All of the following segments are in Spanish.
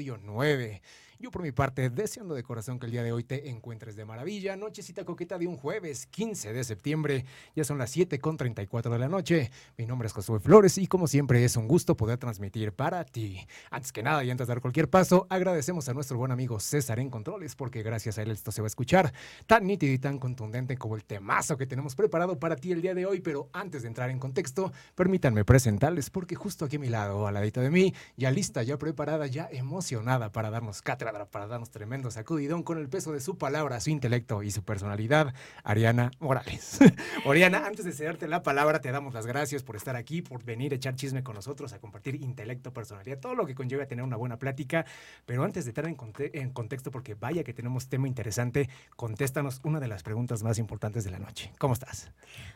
9. Yo por mi parte, deseando de corazón que el día de hoy te encuentres de maravilla. Nochecita coqueta de un jueves 15 de septiembre. Ya son las 7 con 34 de la noche. Mi nombre es Josué Flores y como siempre es un gusto poder transmitir para ti. Antes que nada y antes de dar cualquier paso, agradecemos a nuestro buen amigo César en Controles porque gracias a él esto se va a escuchar tan nítido y tan contundente como el temazo que tenemos preparado para ti el día de hoy. Pero antes de entrar en contexto, permítanme presentarles porque justo aquí a mi lado, al ladito de mí, ya lista, ya preparada, ya emocionada para darnos cátedra para darnos tremendo sacudidón con el peso de su palabra, su intelecto y su personalidad, Ariana Morales. Oriana, antes de cederte la palabra, te damos las gracias por estar aquí, por venir a echar chisme con nosotros, a compartir intelecto, personalidad, todo lo que conlleva tener una buena plática. Pero antes de entrar en, en contexto, porque vaya que tenemos tema interesante, contéstanos una de las preguntas más importantes de la noche. ¿Cómo estás?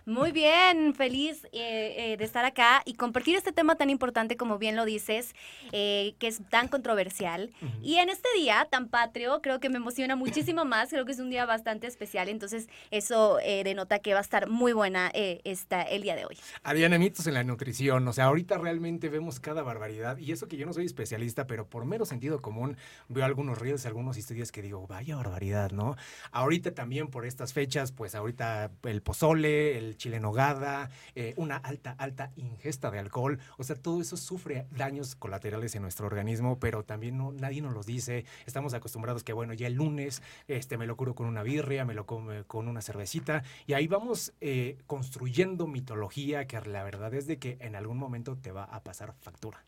Muy bien, feliz eh, eh, de estar acá y compartir este tema tan importante como bien lo dices, eh, que es tan controversial. Y en este día tan patrio, creo que me emociona muchísimo más, creo que es un día bastante especial, entonces eso eh, denota que va a estar muy buena eh, el día de hoy. Habían mitos en la nutrición, o sea, ahorita realmente vemos cada barbaridad, y eso que yo no soy especialista, pero por mero sentido común veo algunos reels, algunos estudios que digo, vaya barbaridad, ¿no? Ahorita también por estas fechas, pues ahorita el pozole, el chile nogada, eh, una alta, alta ingesta de alcohol, o sea, todo eso sufre daños colaterales en nuestro organismo, pero también no, nadie nos los dice, Estamos acostumbrados que, bueno, ya el lunes este, me lo curo con una birria, me lo come con una cervecita, y ahí vamos eh, construyendo mitología que la verdad es de que en algún momento te va a pasar factura.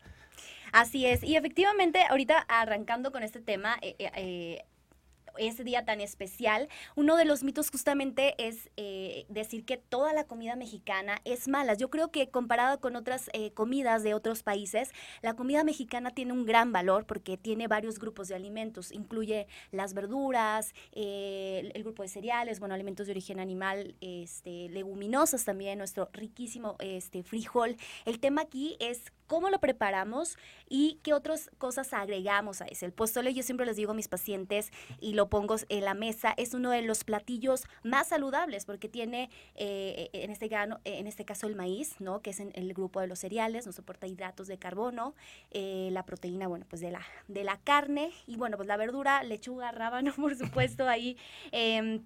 Así es, y efectivamente, ahorita arrancando con este tema, eh, eh, ese día tan especial, uno de los mitos justamente es eh, decir que toda la comida mexicana es mala. Yo creo que comparado con otras eh, comidas de otros países, la comida mexicana tiene un gran valor porque tiene varios grupos de alimentos. Incluye las verduras, eh, el, grupo de cereales, bueno, alimentos de origen animal, este, leguminosas también, nuestro riquísimo este, frijol. El tema aquí es cómo lo preparamos y qué otras cosas agregamos a ese. El pozole, yo siempre les digo a mis pacientes y lo pongo en la mesa, es uno de los platillos más saludables porque tiene eh, en, este este caso el maíz, ¿no? que es en el grupo de los cereales, no soporta hidratos de carbono, eh, la proteína, bueno, pues de la, de la carne y bueno, pues la verdura, lechuga, rábano, por supuesto, ahí. Eh,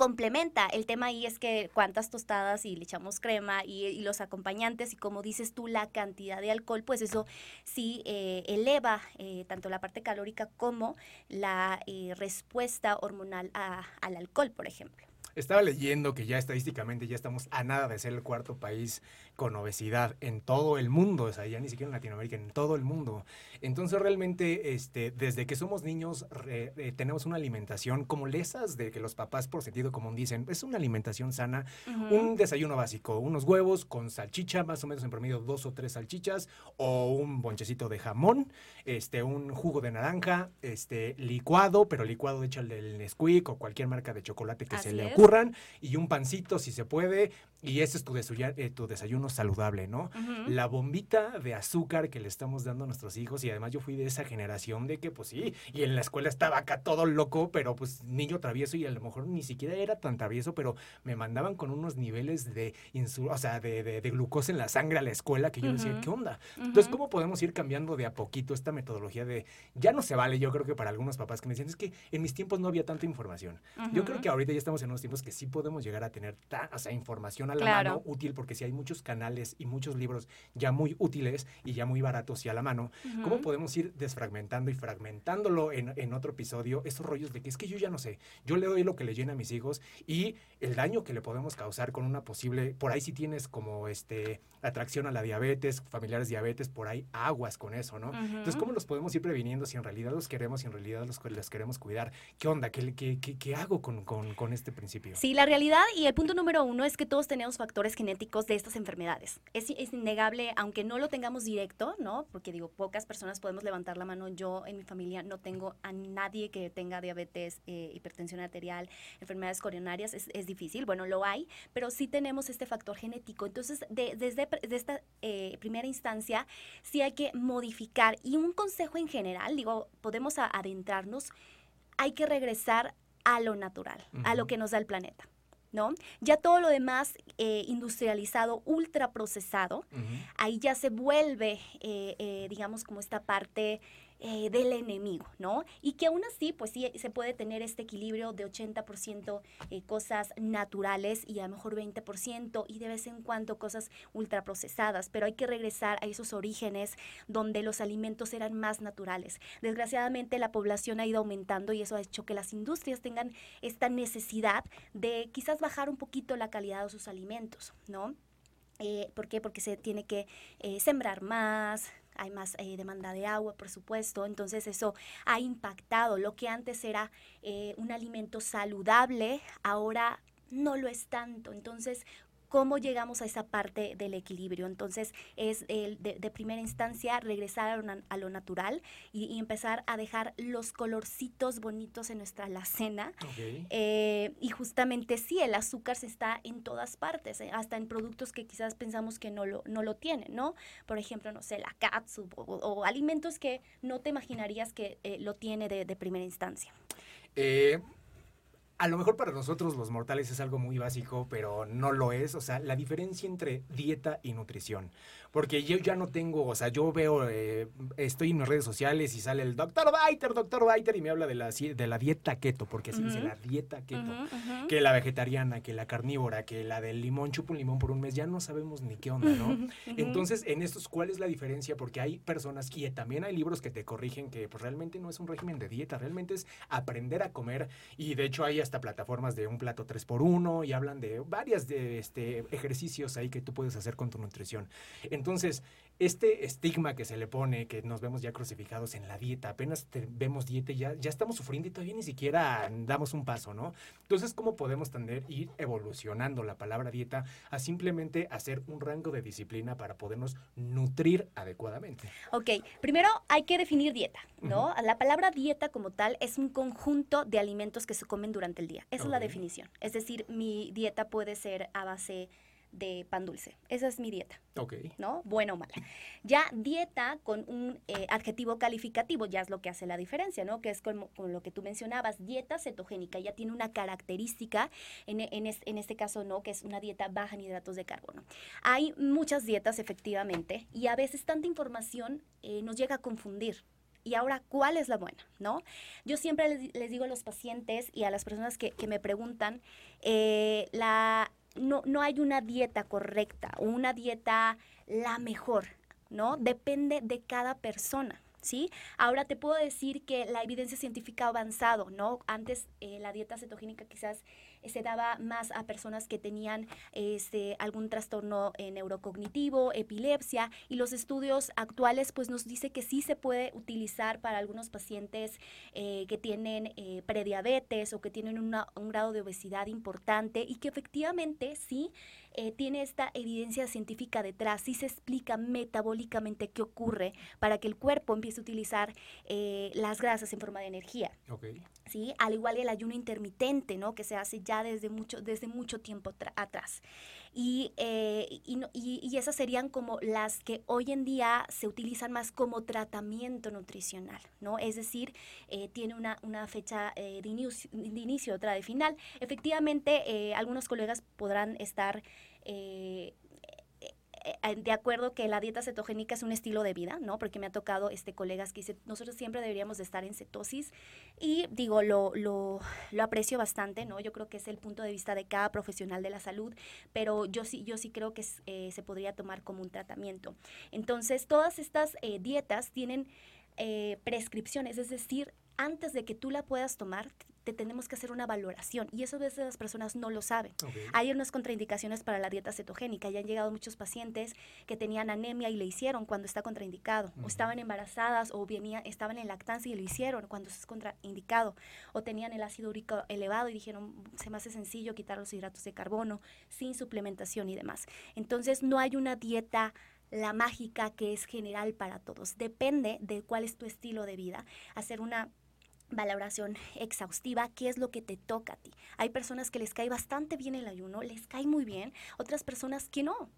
complementa. El tema ahí es que cuántas tostadas y le echamos crema y, los acompañantes y como dices tú, la cantidad de alcohol, pues eso sí eh, eleva eh, tanto la parte calórica como la eh, respuesta hormonal al alcohol, por ejemplo. Estaba leyendo que ya estadísticamente ya estamos a nada de ser el cuarto país con obesidad en todo el mundo, o sea, ya ni siquiera en Latinoamérica, en todo el mundo. Entonces realmente, este, desde que somos niños, eh, tenemos una alimentación como lesas de que los papás por sentido común dicen, es una alimentación sana, un desayuno básico, unos huevos con salchicha, más o menos en promedio dos o tres salchichas, o un bonchecito de jamón, este, un jugo de naranja, este, licuado, pero licuado hecho del Nesquik o cualquier marca de chocolate que se le ocurran, y un pancito si se puede, y ese es tu, desayuno, eh, tu desayuno saludable, ¿no? La bombita de azúcar que le estamos dando a nuestros hijos, y además yo fui de esa generación de que, pues sí, y en la escuela estaba acá todo loco, pero pues niño travieso, y a lo mejor ni siquiera era tan travieso, pero me mandaban con unos niveles de, o sea, de, glucosa en la sangre a la escuela que yo decía, ¿qué onda? Entonces, ¿cómo podemos ir cambiando de a poquito esta metodología de, ya no se vale, yo creo que para algunos papás que me decían, es que en mis tiempos no había tanta información. Yo creo que ahorita ya estamos en unos tiempos que sí podemos llegar a tener, o sea, información a la mano útil, porque si hay muchos canales y muchos libros ya muy útiles y ya muy baratos y a la mano, ¿cómo podemos ir desfragmentando y fragmentándolo en, en, otro episodio esos rollos de que es que yo ya no sé, yo le doy lo que le llena a mis hijos y el daño que le podemos causar con una posible, por ahí si tienes como este atracción a la diabetes, familiares diabetes, por ahí aguas con eso, ¿no? Entonces, ¿cómo los podemos ir previniendo si en realidad los queremos y en realidad los, los queremos cuidar? ¿Qué onda? ¿Qué, qué, qué, qué hago con, con, con este principio? Sí, la realidad y el punto número uno es que todos tenemos factores genéticos de estas enfermedades. Es, innegable, aunque no lo tengamos directo, ¿no? Porque digo, pocas personas podemos levantar la mano. Yo en mi familia no tengo a nadie que tenga diabetes, eh, hipertensión arterial, enfermedades coronarias. Es, difícil, bueno, lo hay, pero sí tenemos este factor genético. Entonces, desde, esta eh, primera instancia, sí hay que modificar. Y un consejo en general, digo, podemos adentrarnos, hay que regresar a lo natural, a lo que nos da el planeta. ¿No? Ya todo lo demás eh, industrializado, ultraprocesado, ahí ya se vuelve, eh, eh, digamos, como esta parte eh, del enemigo, ¿no? Y que aún así, pues sí, se puede tener este equilibrio de 80% eh, cosas naturales y a lo mejor 20% y de vez en cuando cosas ultraprocesadas, pero hay que regresar a esos orígenes donde los alimentos eran más naturales. Desgraciadamente la población ha ido aumentando y eso ha hecho que las industrias tengan esta necesidad de quizás bajar un poquito la calidad de sus alimentos, ¿no? Eh, ¿Por qué? Porque se tiene que sembrar más, hay más eh, demanda de agua, por supuesto, entonces eso ha impactado. Lo que antes era eh, un alimento saludable, ahora no lo es tanto. Entonces, cómo llegamos a esa parte del equilibrio. Entonces, es el de, primera instancia regresar a lo, natural y, empezar a dejar los colorcitos bonitos en nuestra alacena. Eh, y justamente sí, el azúcar se está en todas partes, eh, hasta en productos que quizás pensamos que no lo, no lo tienen, ¿no? Por ejemplo, no sé, la catsup o, alimentos que no te imaginarías que eh, lo tiene de, de primera instancia. Eh, a lo mejor para nosotros los mortales es algo muy básico, pero no lo es. O sea, la diferencia entre dieta y nutrición. Porque yo ya no tengo, o sea, yo veo, eh, estoy en las redes sociales y sale el doctor Biter, doctor Biter, y me habla de la, de la dieta keto, porque así dice la dieta keto. Que la vegetariana, que la carnívora, que la del limón, chupa un limón por un mes, ya no sabemos ni qué onda, ¿no? Entonces, en estos, ¿cuál es la diferencia? Porque hay personas que también hay libros que te corrigen que pues, realmente no es un régimen de dieta, realmente es aprender a comer. Y de hecho, hay hasta plataformas de un plato 3 por 1 y hablan de varias de este, ejercicios ahí que tú puedes hacer con tu nutrición. Entonces, este estigma que se le pone, que nos vemos ya crucificados en la dieta, apenas vemos dieta y ya, ya estamos sufriendo y todavía ni siquiera damos un paso, ¿no? Entonces, ¿cómo podemos tender ir evolucionando la palabra dieta a simplemente hacer un rango de disciplina para podernos nutrir adecuadamente? Ok, primero hay que definir dieta, ¿no? La palabra dieta como tal es un conjunto de alimentos que se comen durante el día. Esa es la definición. Es decir, mi dieta puede ser a base de pan dulce. Esa es mi dieta. Ok. ¿No? Bueno o mala. Ya dieta con un eh, adjetivo calificativo ya es lo que hace la diferencia, ¿no? Que es con, lo que tú mencionabas, dieta cetogénica. Ya tiene una característica, en, en, este caso, ¿no? Que es una dieta baja en hidratos de carbono. Hay muchas dietas, efectivamente, y a veces tanta información eh, nos llega a confundir. Y ahora, ¿cuál es la buena? ¿No? Yo siempre les, digo a los pacientes y a las personas que, me preguntan, eh, la no, no hay una dieta correcta o una dieta la mejor, ¿no? Depende de cada persona. ¿Sí? Ahora te puedo decir que la evidencia científica ha avanzado, ¿no? Antes eh, la dieta cetogénica quizás se daba más a personas que tenían este, algún trastorno eh, neurocognitivo, epilepsia, y los estudios actuales pues nos dice que sí se puede utilizar para algunos pacientes eh, que tienen eh, prediabetes o que tienen un grado de obesidad importante y que efectivamente sí tiene esta evidencia científica detrás, sí se explica metabólicamente qué ocurre para que el cuerpo empiece a utilizar las grasas en forma de energía. ¿sí? Al igual el ayuno intermitente, ¿no? Que se hace ya desde mucho, desde mucho tiempo atrás. Y, eh, y, esas serían como las que hoy en día se utilizan más como tratamiento nutricional, ¿no? Es decir, eh, tiene una, una fecha eh, de, inicio, de inicio, otra de final. Efectivamente, algunos colegas podrán estar eh, eh, de acuerdo que la dieta cetogénica es un estilo de vida, ¿no? Porque me ha tocado este colegas que dicen, nosotros siempre deberíamos de estar en cetosis y digo, lo, lo, lo, aprecio bastante, ¿no? Yo creo que es el punto de vista de cada profesional de la salud, pero yo sí, yo sí creo que eh, se podría tomar como un tratamiento. Entonces, todas estas dietas tienen prescripciones, es decir, antes de que tú la puedas tomar, te tenemos que hacer una valoración y eso a veces las personas no lo saben. Hay unas contraindicaciones para la dieta cetogénica y han llegado muchos pacientes que tenían anemia y le hicieron cuando está contraindicado, o estaban embarazadas o venía, estaban en lactancia y lo hicieron cuando es contraindicado, o tenían el ácido úrico elevado y dijeron, se me hace sencillo quitar los hidratos de carbono sin suplementación y demás. Entonces no hay una dieta la mágica que es general para todos. Depende de cuál es tu estilo de vida. Hacer una valoración exhaustiva, qué es lo que te toca a ti. Hay personas que les cae bastante bien el ayuno, les cae muy bien, otras personas que no.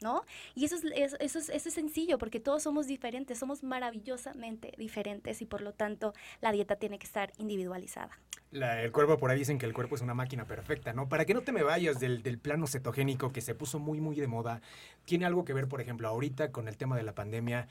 ¿No? Y eso es, eso, es, eso es sencillo porque todos somos diferentes, somos maravillosamente diferentes y por lo tanto la dieta tiene que estar individualizada. el cuerpo, por ahí dicen que el cuerpo es una máquina perfecta, ¿no? Para que no te me vayas del, del, plano cetogénico que se puso muy, muy de moda, tiene algo que ver, por ejemplo, ahorita con el tema de la pandemia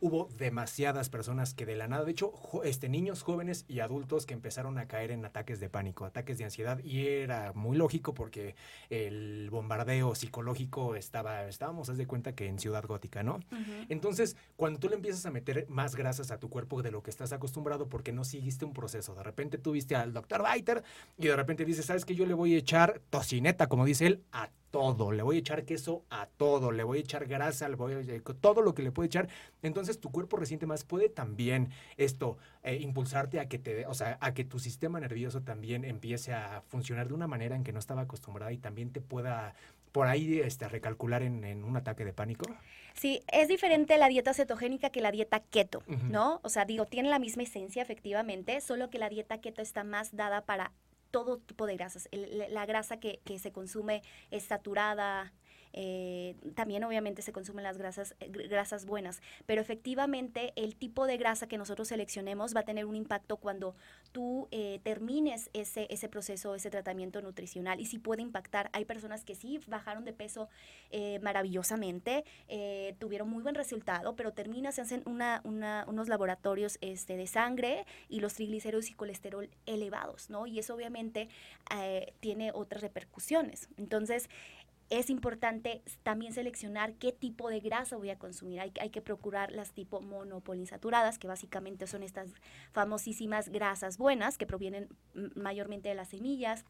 hubo demasiadas personas que de la nada, de hecho, este, niños, jóvenes y adultos que empezaron a caer en ataques de pánico, ataques de ansiedad, y era muy lógico porque el bombardeo psicológico estaba, estábamos, haz de cuenta que en Ciudad Gótica, ¿no? Entonces, cuando tú le empiezas a meter más grasas a tu cuerpo de lo que estás acostumbrado porque no seguiste un proceso, de repente tú viste al doctor Biter y de repente dices, ¿sabes que Yo le voy a echar tocineta, como dice él, a todo, le voy a echar queso a todo, le voy a echar grasa, le voy a todo lo que le puede echar. Entonces tu cuerpo resiente más. Puede también esto eh, impulsarte a que te, o sea, a que tu sistema nervioso también empiece a funcionar de una manera en que no estaba acostumbrada y también te pueda por ahí este, recalcular en, un ataque de pánico? Sí, es diferente la dieta cetogénica que la dieta keto, ¿no? O sea, digo, tiene la misma esencia efectivamente, solo que la dieta keto está más dada para todo tipo de grasas. la grasa que, que, se consume es saturada, eh, también obviamente se consumen las grasas, eh, grasas buenas, pero efectivamente el tipo de grasa que nosotros seleccionemos va a tener un impacto cuando tú eh, termines ese, ese proceso, ese tratamiento nutricional y si puede impactar. Hay personas que sí bajaron de peso maravillosamente, tuvieron muy buen resultado, pero termina, se hacen una, unos laboratorios este, de sangre y los triglicéridos y colesterol elevados, ¿no? Y eso obviamente tiene otras repercusiones. Entonces, es importante también seleccionar qué tipo de grasa voy a consumir. Hay, que procurar las tipo monopolinsaturadas, que básicamente son estas famosísimas grasas buenas que provienen mayormente de las semillas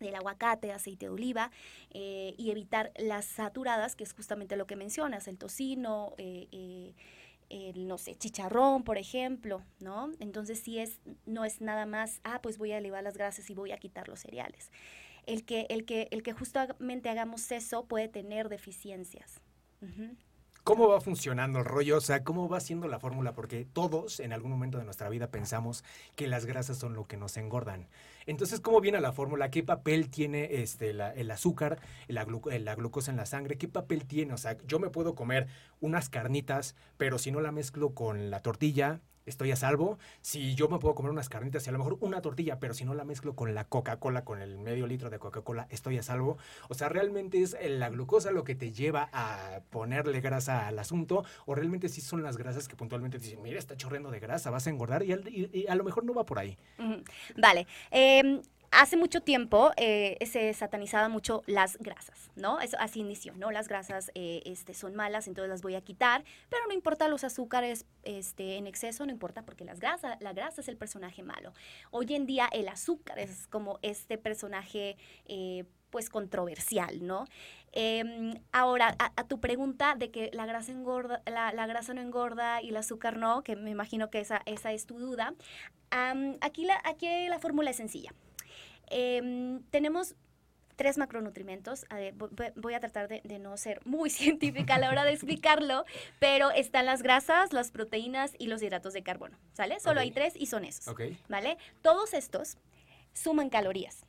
del aguacate, aceite de oliva, eh, y evitar las saturadas, que es justamente lo que mencionas, el tocino, eh, eh, el, no sé, chicharrón, por ejemplo, ¿no? Entonces, si es, no es nada más, ah, pues voy a elevar las grasas y voy a quitar los cereales el que, el que, el que justamente hagamos eso puede tener deficiencias. ¿Cómo va funcionando el rollo? O sea, ¿cómo va siendo la fórmula? Porque todos en algún momento de nuestra vida pensamos que las grasas son lo que nos engordan. Entonces, ¿cómo viene la fórmula? ¿Qué papel tiene este, el azúcar, la, la, glucosa en la sangre? ¿Qué papel tiene? O sea, yo me puedo comer unas carnitas, pero si no la mezclo con la tortilla, estoy a salvo. Si yo me puedo comer unas carnitas y a lo mejor una tortilla, pero si no la mezclo con la Coca-Cola, con el medio litro de Coca-Cola, estoy a salvo. O sea, realmente es la glucosa lo que te lleva a ponerle grasa al asunto, o realmente sí son las grasas que puntualmente dicen, mira, está chorreando de grasa, vas a engordar y, a lo mejor no va por ahí. Vale. Eh, hace mucho tiempo eh, se satanizaba mucho las grasas, ¿no? Eso así inició, ¿no? Las grasas eh, este, son malas, entonces las voy a quitar, pero no importa los azúcares este, en exceso, no importa porque las grasas, la grasa es el personaje malo. Hoy en día el azúcar es como este personaje eh, pues controversial, ¿no? Em, ahora, a, tu pregunta de que la grasa engorda, la, grasa no engorda y el azúcar no, que me imagino que esa, esa es tu duda, aquí, la, aquí la fórmula es sencilla. Em, tenemos tres macronutrientes. voy a tratar de, no ser muy científica a la hora de explicarlo, pero están las grasas, las proteínas y los hidratos de carbono, ¿sale? Solo hay tres y son esos, ¿vale? Todos estos suman calorías,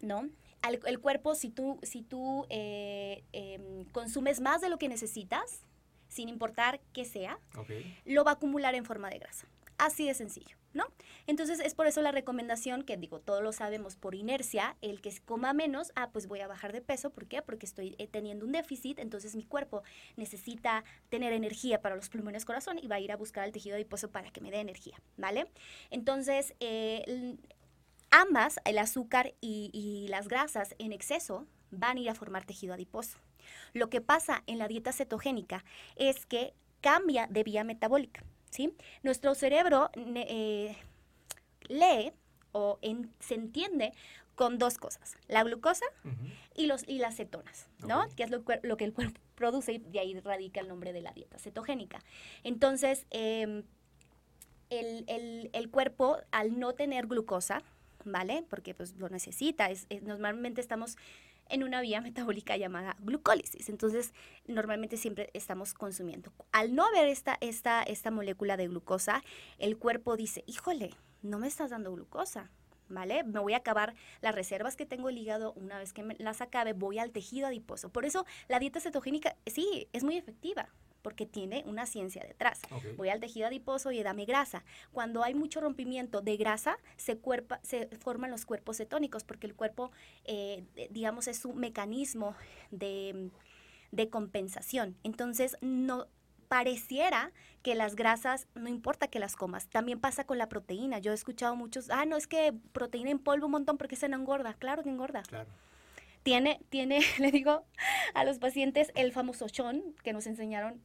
¿no? el cuerpo, si tú, si tú eh, em, consumes más de lo que necesitas, sin importar qué sea, lo va a acumular en forma de grasa. Así de sencillo, ¿no? Entonces es por eso la recomendación que digo, todos lo sabemos por inercia, el que coma menos, ah, pues voy a bajar de peso, ¿por qué? Porque estoy eh, teniendo un déficit, entonces mi cuerpo necesita tener energía para los pulmones corazón y va a ir a buscar el tejido adiposo para que me dé energía, ¿vale? Entonces, eh, ambas, el azúcar y, y las grasas en exceso, van a ir a formar tejido adiposo. Lo que pasa en la dieta cetogénica es que cambia de vía metabólica. ¿Sí? Nuestro cerebro eh, lee o se entiende con dos cosas, la glucosa y, los, y las cetonas, ¿no? Que es lo, que el cuerpo produce y de ahí radica el nombre de la dieta cetogénica. Entonces, em, el, cuerpo, al no tener glucosa, ¿vale? Porque pues lo necesita, normalmente estamos en una vía metabólica llamada glucólisis. Entonces, normalmente siempre estamos consumiendo. Al no haber esta, esta, esta molécula de glucosa, el cuerpo dice, híjole, no me estás dando glucosa. ¿Vale? Me voy a acabar las reservas que tengo el hígado, una vez que me las acabe, voy al tejido adiposo. Por eso la dieta cetogénica, sí, es muy efectiva, porque tiene una ciencia detrás. Voy al tejido adiposo y dame grasa. Cuando hay mucho rompimiento de grasa, se, cuerpa, se forman los cuerpos cetónicos, porque el cuerpo, eh, digamos, es su mecanismo de, de compensación. Entonces, no pareciera que las grasas, no importa que las comas, también pasa con la proteína. Yo he escuchado muchos, ah, no, es que proteína en polvo un montón porque se no engorda. Claro que engorda. Claro. Tiene, tiene, le digo a los pacientes el famoso chon que nos enseñaron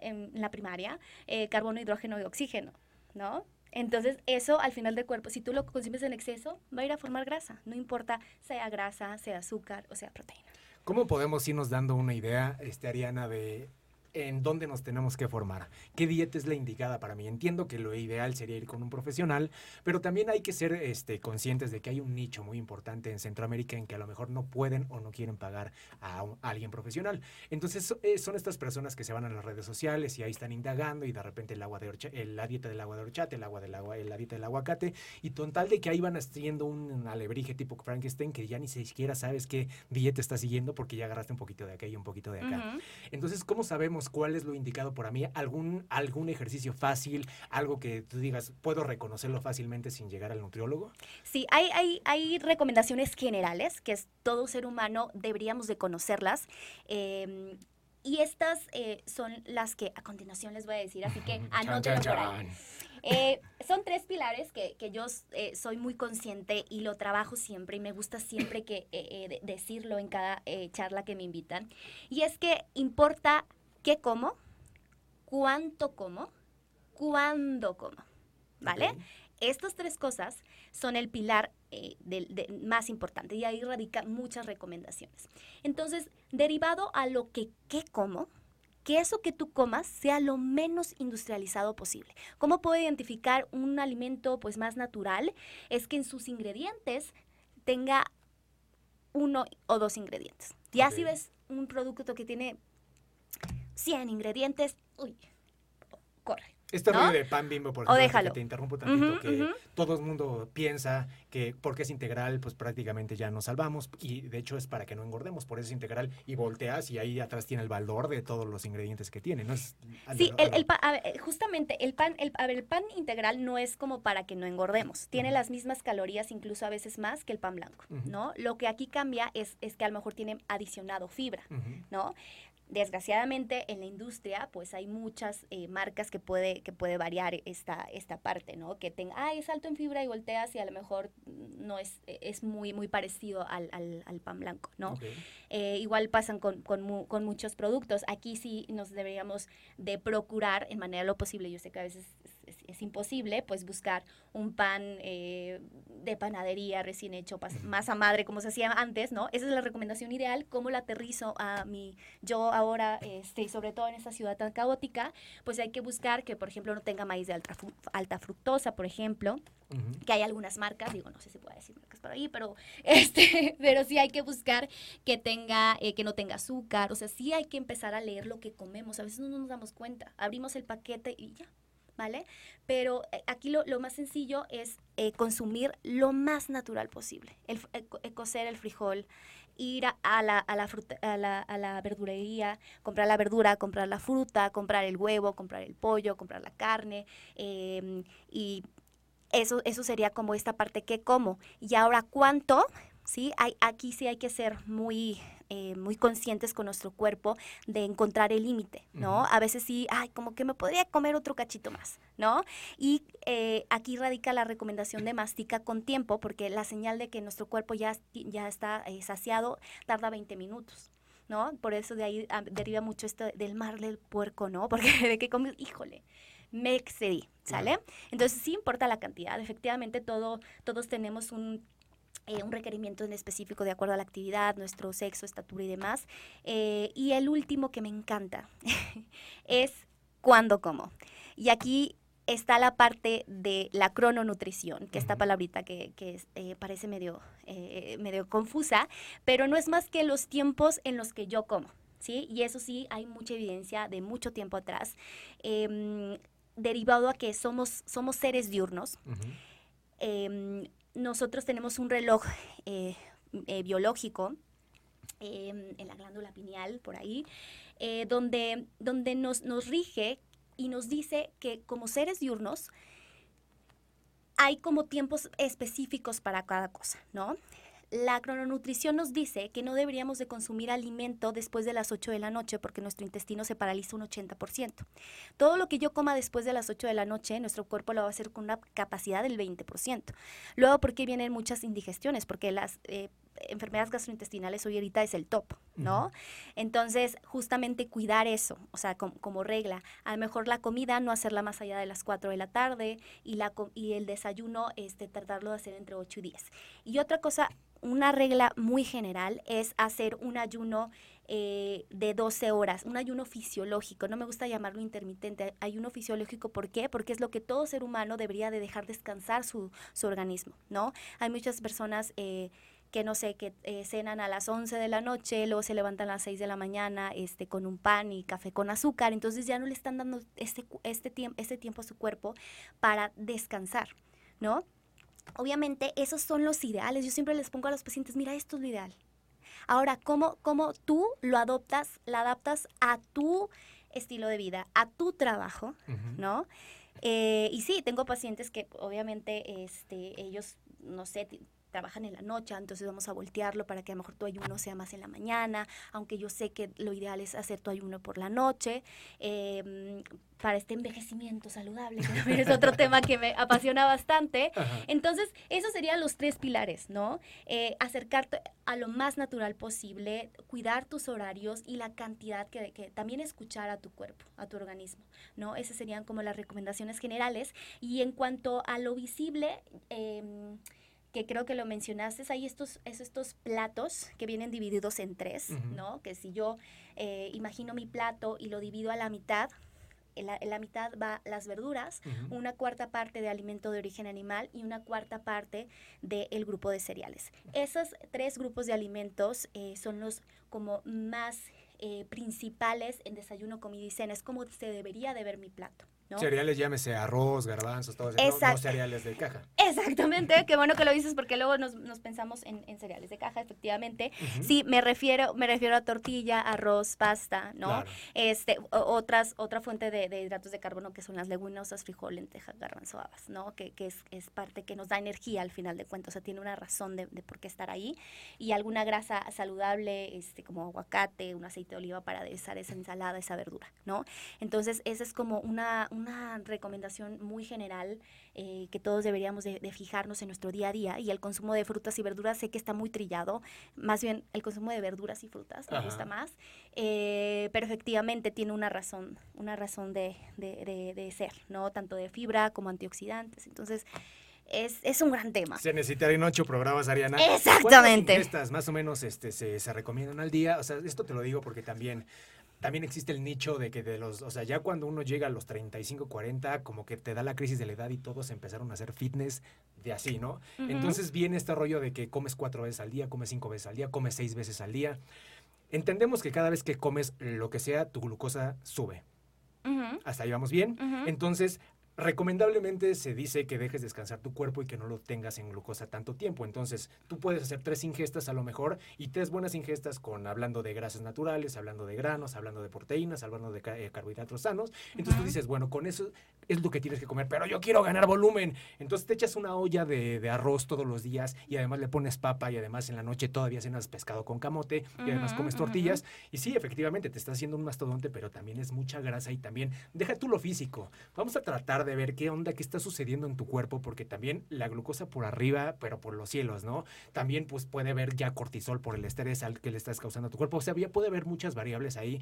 en la primaria, eh, carbono, hidrógeno y oxígeno, ¿no? Entonces, eso al final del cuerpo, si tú lo consumes en exceso, va a ir a formar grasa. No importa sea grasa, sea azúcar o sea proteína. ¿Cómo podemos irnos dando una idea, este, Ariana, de en dónde nos tenemos que formar. ¿Qué dieta es la indicada para mí? Entiendo que lo ideal sería ir con un profesional, pero también hay que ser este, conscientes de que hay un nicho muy importante en Centroamérica en que a lo mejor no pueden o no quieren pagar a, alguien profesional. Entonces eh, son estas personas que se van a las redes sociales y ahí están indagando y de repente el agua de la dieta del agua de horchate, el agua del agua, la dieta del aguacate y total de que ahí van haciendo un alebrije tipo Frankenstein que ya ni siquiera sabes qué dieta estás siguiendo porque ya agarraste un poquito de acá y un poquito de acá. Entonces, ¿cómo sabemos cuál es lo indicado para mí, algún, algún ejercicio fácil, algo que tú digas, puedo reconocerlo fácilmente sin llegar al nutriólogo? Sí, hay, hay, hay recomendaciones generales que es todo ser humano deberíamos de conocerlas. Em, y estas eh, son las que a continuación les voy a decir, así que anótenlo por ahí. Eh, son tres pilares que, que yo eh, soy muy consciente y lo trabajo siempre y me gusta siempre que decirlo en cada charla que me invitan. Y es que importa qué como, cuánto como, cuándo como, ¿vale? Estas tres cosas son el pilar eh, más importante y ahí radican muchas recomendaciones. Entonces, derivado a lo que qué como, que eso que tú comas sea lo menos industrializado posible. ¿Cómo puedo identificar un alimento pues más natural? Es que en sus ingredientes tenga uno o dos ingredientes. Ya si ves un producto que tiene 100 ingredientes, uy, corre. Este ¿no? de pan bimbo, por ejemplo, que te interrumpo tantito, que todo el mundo piensa que porque es integral, pues prácticamente ya nos salvamos. Y de hecho es para que no engordemos, por eso es integral. Y volteas y ahí atrás tiene el valor de todos los ingredientes que tiene. ¿no? Es, sí, el, justamente el pan, el, el pan integral no es como para que no engordemos. Tiene las mismas calorías, incluso a veces más que el pan blanco, ¿no? Lo que aquí cambia es, es que a lo mejor tiene adicionado fibra, ¿no? Desgraciadamente en la industria pues hay muchas eh, marcas que puede, que puede variar esta, esta parte, ¿no? Que tenga, ah, es alto en fibra y volteas y a lo mejor no es, es muy, muy parecido al, al, pan blanco, ¿no? Eh, igual pasan con, con, con, muchos productos. Aquí sí nos deberíamos de procurar en manera lo posible, yo sé que a veces es, imposible, pues buscar un pan eh, de panadería recién hecho, masa madre como se hacía antes, ¿no? Esa es la recomendación ideal, cómo la aterrizo a mi, yo ahora, este, sobre todo en esta ciudad tan caótica, pues hay que buscar que, por ejemplo, no tenga maíz de alta, alta fructosa, por ejemplo, que hay algunas marcas, digo, no sé si puedo decir marcas por ahí, pero, este, pero sí hay que buscar que tenga, eh, que no tenga azúcar, o sea, sí hay que empezar a leer lo que comemos, a veces no nos damos cuenta, abrimos el paquete y ya, ¿vale? Pero eh, aquí lo, más sencillo es eh, consumir lo más natural posible. El, eh, cocer el frijol, ir a, la, a, la, fruta, a, la, a la verdurería, comprar la verdura, comprar la fruta, comprar el huevo, comprar el pollo, comprar la carne em, y eso, eso sería como esta parte que como. Y ahora, ¿cuánto? ¿Sí? Hay, aquí sí hay que ser muy eh, muy conscientes con nuestro cuerpo de encontrar el límite, ¿no? A veces sí, ay, como que me podría comer otro cachito más, ¿no? Y eh, aquí radica la recomendación de mastica con tiempo, porque la señal de que nuestro cuerpo ya, ya está eh, saciado tarda 20 minutos. ¿No? Por eso de ahí ah, deriva mucho esto del mar del puerco, ¿no? Porque de que comes, híjole, me excedí, ¿sale? Entonces sí importa la cantidad. Efectivamente, todo, todos tenemos un eh, un requerimiento en específico de acuerdo a la actividad, nuestro sexo, estatura y demás. Eh, y el último que me encanta es cuándo como. Y aquí está la parte de la crononutrición, que esta palabrita que, que eh, parece medio, medio confusa, pero no es más que los tiempos en los que yo como. ¿Sí? Y eso sí, hay mucha evidencia de mucho tiempo atrás, em, derivado a que somos, somos seres diurnos nosotros tenemos un reloj eh, eh, biológico em, en la glándula pineal, por ahí, eh, donde, donde nos, nos rige y nos dice que como seres diurnos hay como tiempos específicos para cada cosa, ¿no? La crononutrición nos dice que no deberíamos de consumir alimento después de las 8 de la noche porque nuestro intestino se paraliza un 80%. Todo lo que yo coma después de las 8 de la noche, nuestro cuerpo lo va a hacer con una capacidad del 20%. Luego, ¿por qué vienen muchas indigestiones? Porque las eh, enfermedades gastrointestinales hoy ahorita es el top, ¿no? Entonces, justamente cuidar eso, o sea, como, regla, a lo mejor la comida no hacerla más allá de las 4 de la tarde y, la, y el desayuno este, tratarlo de hacer entre 8 y 10. Y otra cosa, una regla muy general es hacer un ayuno eh, de 12 horas, un ayuno fisiológico, no me gusta llamarlo intermitente, ayuno fisiológico, ¿por qué? Porque es lo que todo ser humano debería de dejar descansar su, su organismo, ¿no? Hay muchas personas... Eh, que no sé, que eh, cenan a las 11 de la noche, luego se levantan a las 6 de la mañana este, con un pan y café con azúcar, entonces ya no le están dando este, este, tiempo, este tiempo a su cuerpo para descansar, ¿no? Obviamente esos son los ideales, yo siempre les pongo a los pacientes, mira, esto es lo ideal. Ahora, ¿cómo, cómo tú lo adoptas, la adaptas a tu estilo de vida, a tu trabajo, ¿no? Eh, y sí, tengo pacientes que obviamente este, ellos, no sé, trabajan en la noche, entonces vamos a voltearlo para que a lo mejor tu ayuno sea más en la mañana, aunque yo sé que lo ideal es hacer tu ayuno por la noche, em, para este envejecimiento saludable, que es otro tema que me apasiona bastante. Entonces, esos serían los tres pilares, ¿no? Eh, acercarte a lo más natural posible, cuidar tus horarios y la cantidad que, que, también escuchar a tu cuerpo, a tu organismo, ¿no? Esas serían como las recomendaciones generales. Y en cuanto a lo visible, eh, que creo que lo mencionaste, hay estos, estos platos que vienen divididos en tres, ¿no? Que si yo eh, imagino mi plato y lo divido a la mitad, en la, mitad va las verduras, una cuarta parte de alimento de origen animal y una cuarta parte del grupo de cereales. Esos tres grupos de alimentos eh, son los como más eh, principales en desayuno, comida y cena. Es como se debería de ver mi plato. Cereales, llámese arroz, garbanzos, todo eso, no, cereales de caja. Exactamente, qué bueno que lo dices porque luego nos, pensamos en, cereales de caja, efectivamente. Sí, me refiero, me refiero a tortilla, arroz, pasta, ¿no? Este, otras, otra fuente de, hidratos de carbono que son las leguminosas, frijol, lentejas, garbanzo, habas, ¿no? Que, que es, es, parte que nos da energía al final de cuentas, o sea, tiene una razón de, de, por qué estar ahí. Y alguna grasa saludable, este, como aguacate, un aceite de oliva para aderezar esa ensalada, esa verdura, ¿no? Entonces, esa es como una una recomendación muy general eh, que todos deberíamos de, fijarnos en nuestro día a día y el consumo de frutas y verduras sé que está muy trillado, más bien el consumo de verduras y frutas me gusta más, eh, pero efectivamente tiene una razón, una razón de, de, ser, ¿no? Tanto de fibra como antioxidantes. Entonces, es, es, un gran tema. Se necesitarían ocho programas, Ariana. Exactamente. ¿Cuántas más o menos este, se, se, recomiendan al día? O sea, esto te lo digo porque también también existe el nicho de que de los, o sea, ya cuando uno llega a los 35, 40, como que te da la crisis de la edad y todos empezaron a hacer fitness de así, ¿no? Entonces viene este rollo de que comes cuatro veces al día, comes cinco veces al día, comes seis veces al día. Entendemos que cada vez que comes lo que sea, tu glucosa sube. Hasta ahí vamos bien. Entonces, Recomendablemente se dice que dejes descansar tu cuerpo y que no lo tengas en glucosa tanto tiempo. Entonces, tú puedes hacer tres ingestas a lo mejor y tres buenas ingestas con hablando de grasas naturales, hablando de granos, hablando de proteínas, hablando de eh, carbohidratos sanos. Entonces tú dices, bueno, con eso es lo que tienes que comer, pero yo quiero ganar volumen. Entonces te echas una olla de, arroz todos los días y además le pones papa y además en la noche todavía cenas pescado con camote y además comes tortillas. Y sí, efectivamente, te estás haciendo un mastodonte, pero también es mucha grasa y también deja tú lo físico. Vamos a tratar de ver qué onda, qué está sucediendo en tu cuerpo, porque también la glucosa por arriba, pero por los cielos, ¿no? También pues puede haber ya cortisol por el estrés al que le estás causando a tu cuerpo. O sea, ya puede haber muchas variables ahí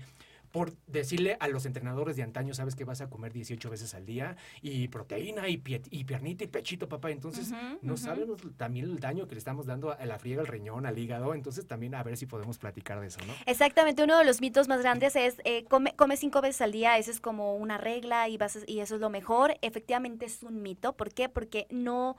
por decirle a los entrenadores de antaño, sabes que vas a comer 18 veces al día y proteína y, y piernita y pechito, papá. Entonces, no sabemos también el daño que le estamos dando a la friega, al riñón, al hígado. Entonces, también a ver si podemos platicar de eso, ¿no? Exactamente. Uno de los mitos más grandes es eh, come, come, cinco veces al día. Eso es como una regla y, vas y eso es lo mejor. Efectivamente, es un mito. ¿Por qué? Porque no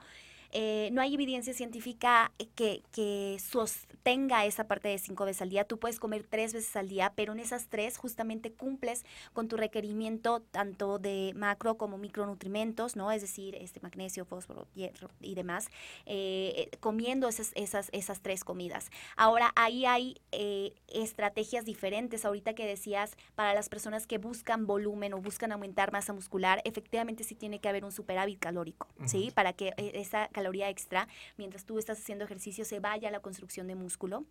eh, no hay evidencia científica que, que, sostenga esa parte de cinco veces al día. Tú puedes comer tres veces al día, pero en esas tres justamente cumples con tu requerimiento tanto de macro como micronutrimentos, ¿no? Es decir, este magnesio, fósforo, hierro y demás, eh, comiendo esas, esas, esas tres comidas. Ahora, ahí hay eh, estrategias diferentes. Ahorita que decías, para las personas que buscan volumen o buscan aumentar masa muscular, efectivamente sí tiene que haber un superávit calórico, ¿sí? Para que esa caloría extra mientras tú estás haciendo ejercicio se vaya a la construcción de músculo.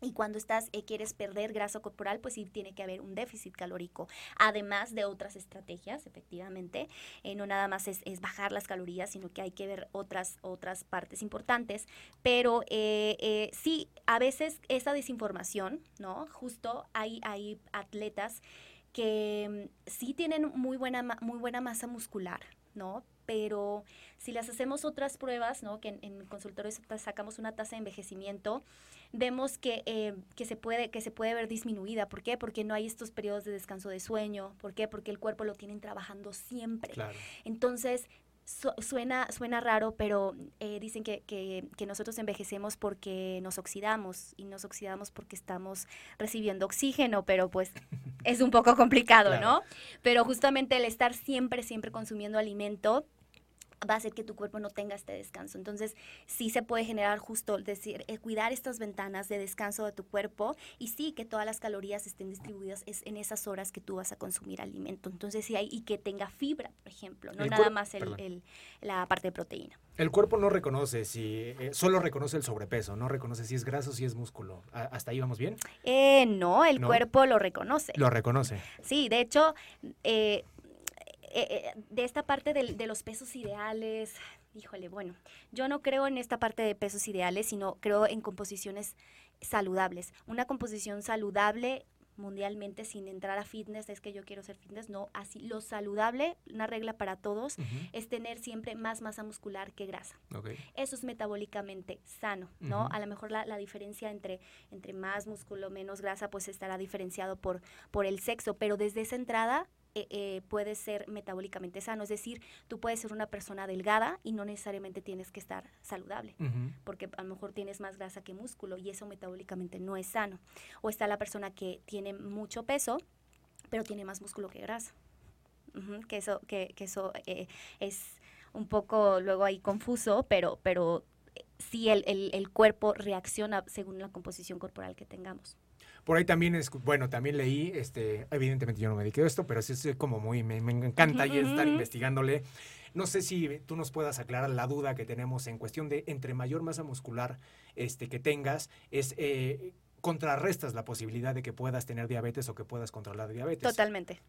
Y cuando estás, eh, quieres perder grasa corporal, pues sí tiene que haber un déficit calórico. Además de otras estrategias, efectivamente. Eh, no nada más es, bajar las calorías, sino que hay que ver otras, otras partes importantes. Pero eh, sí, a veces esa desinformación, ¿no? Justo hay, hay atletas que mm, sí tienen muy buena, muy buena masa muscular, ¿no? Pero si las hacemos otras pruebas, ¿no? Que en, en consultorios sacamos una tasa de envejecimiento, vemos que, eh, que, se puede, que se puede ver disminuida. ¿Por qué? Porque no hay estos periodos de descanso de sueño. ¿Por qué? Porque el cuerpo lo tienen trabajando siempre. Entonces, suena, suena raro, pero eh, dicen que, que, que, nosotros envejecemos porque nos oxidamos y nos oxidamos porque estamos recibiendo oxígeno, pero pues es un poco complicado, ¿no? Pero justamente el estar siempre, siempre consumiendo alimento va a hacer que tu cuerpo no tenga este descanso. Entonces, sí se puede generar justo, decir, eh, cuidar estas ventanas de descanso de tu cuerpo y sí que todas las calorías estén distribuidas es en esas horas que tú vas a consumir alimento. Entonces, sí hay, y que tenga fibra, por ejemplo, no nada más el, la parte de proteína. El cuerpo no reconoce si, eh, solo reconoce el sobrepeso, no reconoce si es graso, si es músculo. ¿Hasta ahí vamos bien? Eh, no, el cuerpo lo reconoce. Lo reconoce. Sí, de hecho, eh, eh, eh, de esta parte de, los pesos ideales, híjole, bueno, yo no creo en esta parte de pesos ideales, sino creo en composiciones saludables. Una composición saludable mundialmente sin entrar a fitness, es que yo quiero ser fitness, no, así lo saludable, una regla para todos, es tener siempre más masa muscular que grasa. Eso es metabólicamente sano, ¿no? A lo mejor la, la, diferencia entre, entre más músculo, menos grasa, pues estará diferenciado por, por el sexo, pero desde esa entrada eh, eh, puede ser metabólicamente sano. Es decir, tú puedes ser una persona delgada y no necesariamente tienes que estar saludable, porque a lo mejor tienes más grasa que músculo y eso metabólicamente no es sano. O está la persona que tiene mucho peso, pero tiene más músculo que grasa. que eso, que, que eso eh, es un poco luego ahí confuso, pero, pero sí el, el, el cuerpo reacciona según la composición corporal que tengamos. Por ahí también, es, bueno, también leí, este, evidentemente yo no me dediqué a esto, pero sí es como muy, me, encanta y estar investigándole. No sé si tú nos puedas aclarar la duda que tenemos en cuestión de entre mayor masa muscular este, que tengas, es... Eh, contrarrestas la posibilidad de que puedas tener diabetes o que puedas controlar diabetes. Totalmente.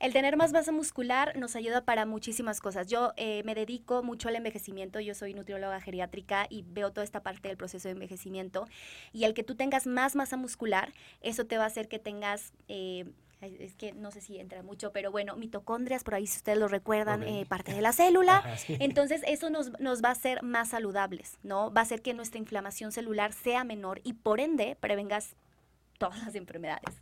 El tener más masa muscular nos ayuda para muchísimas cosas. Yo eh, me dedico mucho al envejecimiento, yo soy nutrióloga geriátrica y veo toda esta parte del proceso de envejecimiento. Y el que tú tengas más masa muscular, eso te va a hacer que tengas... Eh, es que no sé si entra mucho, pero bueno, mitocondrias, por ahí si ustedes lo recuerdan, eh, parte de la célula. Entonces, eso nos, nos, va a hacer más saludables, ¿no? Va a hacer que nuestra inflamación celular sea menor y por ende prevengas todas las enfermedades.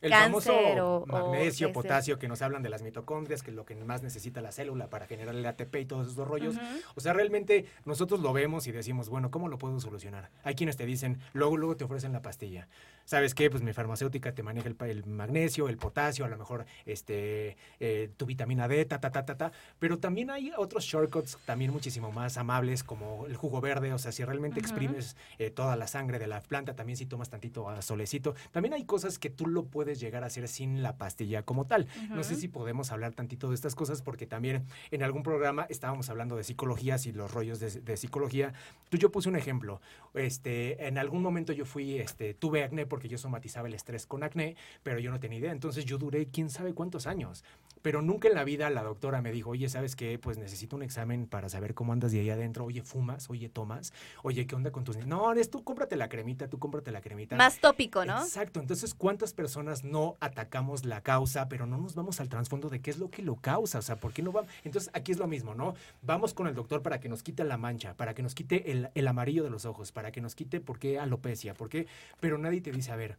El famoso magnesio, potasio, que nos hablan de las mitocondrias, que es lo que más necesita la célula para generar el ATP y todos esos rollos. O sea, realmente nosotros lo vemos y decimos, bueno, ¿cómo lo puedo solucionar? Hay quienes te dicen, luego, luego te ofrecen la pastilla. ¿Sabes qué? Pues mi farmacéutica te maneja el, magnesio, el potasio, a lo mejor este, eh, tu vitamina D, ta, ta, ta, ta, ta. Pero también hay otros shortcuts también muchísimo más amables, como el jugo verde. O sea, si realmente exprimes eh, toda la sangre de la planta, también si tomas tantito a solecito. También hay cosas que tú lo puedes llegar a hacer sin la pastilla como tal. No sé si podemos hablar tantito de estas cosas porque también en algún programa estábamos hablando de psicología y los rollos de, psicología. Tú yo puse un ejemplo. Este, en algún momento yo fui, este, tuve acné porque yo somatizaba el estrés con acné, pero yo no tenía idea. Entonces yo duré quién sabe cuántos años. Pero nunca en la vida la doctora me dijo, oye, ¿sabes qué? Pues necesito un examen para saber cómo andas de ahí adentro. Oye, fumas, oye, tomas, oye, ¿qué onda con tus... No, es tú cómprate la cremita, tú cómprate la cremita. Más tópico, ¿no? Exacto. Entonces, ¿cuántas personas no atacamos la causa, pero no nos vamos al trasfondo de qué es lo que lo causa? O sea, ¿por qué no vamos? Entonces, aquí es lo mismo, ¿no? Vamos con el doctor para que nos quite la mancha, para que nos quite el, el amarillo de los ojos, para que nos quite por qué alopecia, por qué... Pero nadie te dice, a ver,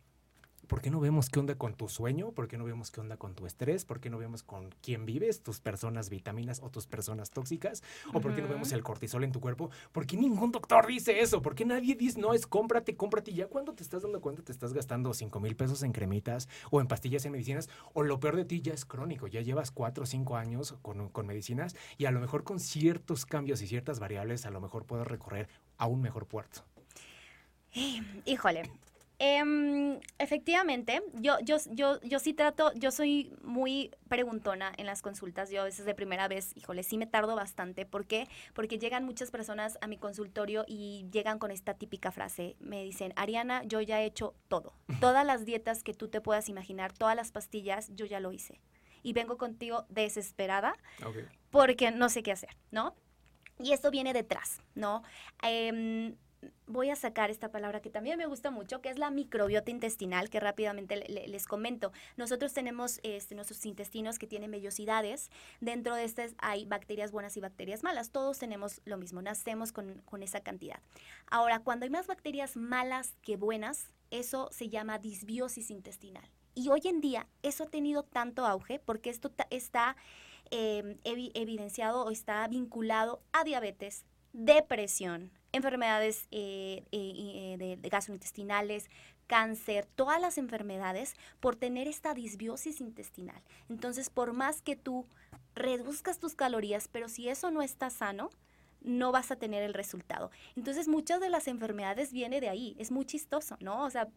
¿por qué no vemos qué onda con tu sueño? ¿Por qué no vemos qué onda con tu estrés? ¿Por qué no vemos con quién vives, tus personas vitaminas o tus personas tóxicas? ¿O por qué no vemos el cortisol en tu cuerpo? ¿Por qué ningún doctor dice eso? ¿Por qué nadie dice, no, es cómprate, cómprate? ya cuando te estás dando cuenta te estás gastando 5 mil pesos en cremitas o en pastillas en medicinas, o lo peor de ti ya es crónico, ya llevas 4 o 5 años con, con medicinas y a lo mejor con ciertos cambios y ciertas variables a lo mejor puedes recorrer a un mejor puerto. Híjole, Em, efectivamente, yo, yo, yo, yo sí trato, yo soy muy preguntona en las consultas. Yo a veces de primera vez, híjole, sí me tardo bastante. ¿Por qué? Porque llegan muchas personas a mi consultorio y llegan con esta típica frase. Me dicen, Ariana, yo ya he hecho todo. Todas las dietas que tú te puedas imaginar, todas las pastillas, yo ya lo hice. Y vengo contigo desesperada porque no sé qué hacer, ¿no? Y esto viene detrás, ¿no? Eh, voy a sacar esta palabra que también me gusta mucho, que es la microbiota intestinal, que rápidamente les comento. Nosotros tenemos este, nuestros intestinos que tienen vellosidades. Dentro de estas hay bacterias buenas y bacterias malas. Todos tenemos lo mismo, nacemos con, con esa cantidad. Ahora, cuando hay más bacterias malas que buenas, eso se llama disbiosis intestinal. Y hoy en día eso ha tenido tanto auge porque esto está eh, evidenciado o está vinculado a diabetes, depresión, enfermedades eh, eh, eh, de, gastrointestinales, cáncer, todas las enfermedades por tener esta disbiosis intestinal. Entonces, por más que tú reduzcas tus calorías, pero si eso no está sano, no vas a tener el resultado. Entonces, muchas de las enfermedades vienen de ahí. Es muy chistoso, ¿no? O sea,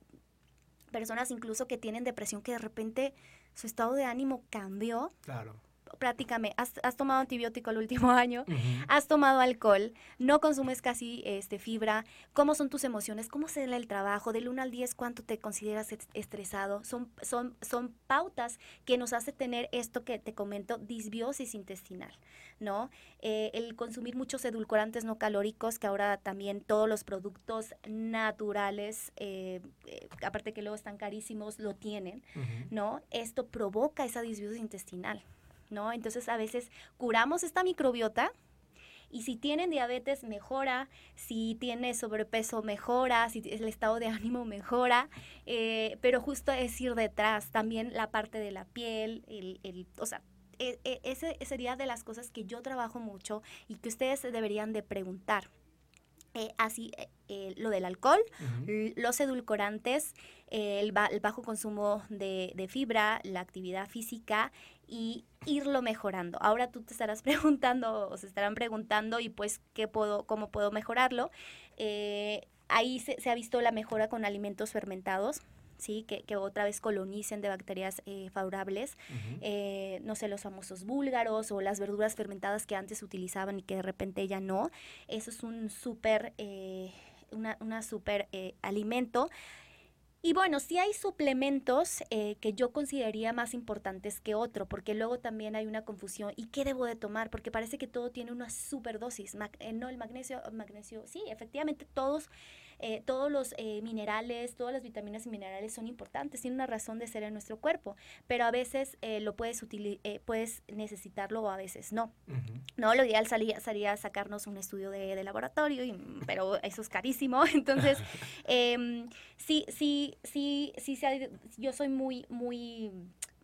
personas incluso que tienen depresión que de repente su estado de ánimo cambió. Claro prácticamente, has, tomado antibiótico el último año, has tomado alcohol, no consumes casi este, fibra, cómo son tus emociones, cómo se da el trabajo, del 1 al 10, cuánto te consideras estresado. Son, son, son pautas que nos hace tener esto que te comento, disbiosis intestinal, ¿no? Eh, el consumir muchos edulcorantes no calóricos, que ahora también todos los productos naturales, eh, eh, aparte que luego están carísimos, lo tienen, ¿no? Esto provoca esa disbiosis intestinal. ¿No? Entonces a veces curamos esta microbiota y si tienen diabetes mejora, si tiene sobrepeso mejora, si el estado de ánimo mejora, eh, pero justo es ir detrás, también la parte de la piel, el, el o sea, e, e, ese sería de las cosas que yo trabajo mucho y que ustedes deberían de preguntar. Eh, así eh, lo del alcohol, los edulcorantes, el, bajo consumo de, fibra, la actividad física y irlo mejorando. Ahora tú te estarás preguntando o se estarán preguntando y pues qué puedo, cómo puedo mejorarlo. ahí se, ha visto la mejora con alimentos fermentados. ¿sí? Que, otra vez colonicen de bacterias eh, favorables, eh, no sé, los famosos búlgaros o las verduras fermentadas que antes utilizaban y que de repente ya no. Eso es un súper, eh, una, una súper alimento. Y bueno, sí hay suplementos que yo consideraría más importantes que otro, porque luego también hay una confusión. ¿Y qué debo de tomar? Porque parece que todo tiene una superdosis. no, el magnesio, magnesio, sí, efectivamente todos eh, todos los eh, minerales, todas las vitaminas y minerales son importantes, tienen una razón de ser en nuestro cuerpo, pero a veces eh, lo puedes, puedes necesitarlo o a veces no. No, lo ideal sería, sería sacarnos un estudio de, laboratorio, y, pero eso es carísimo, entonces em, sí, sí, sí, sí, sí, yo soy muy, muy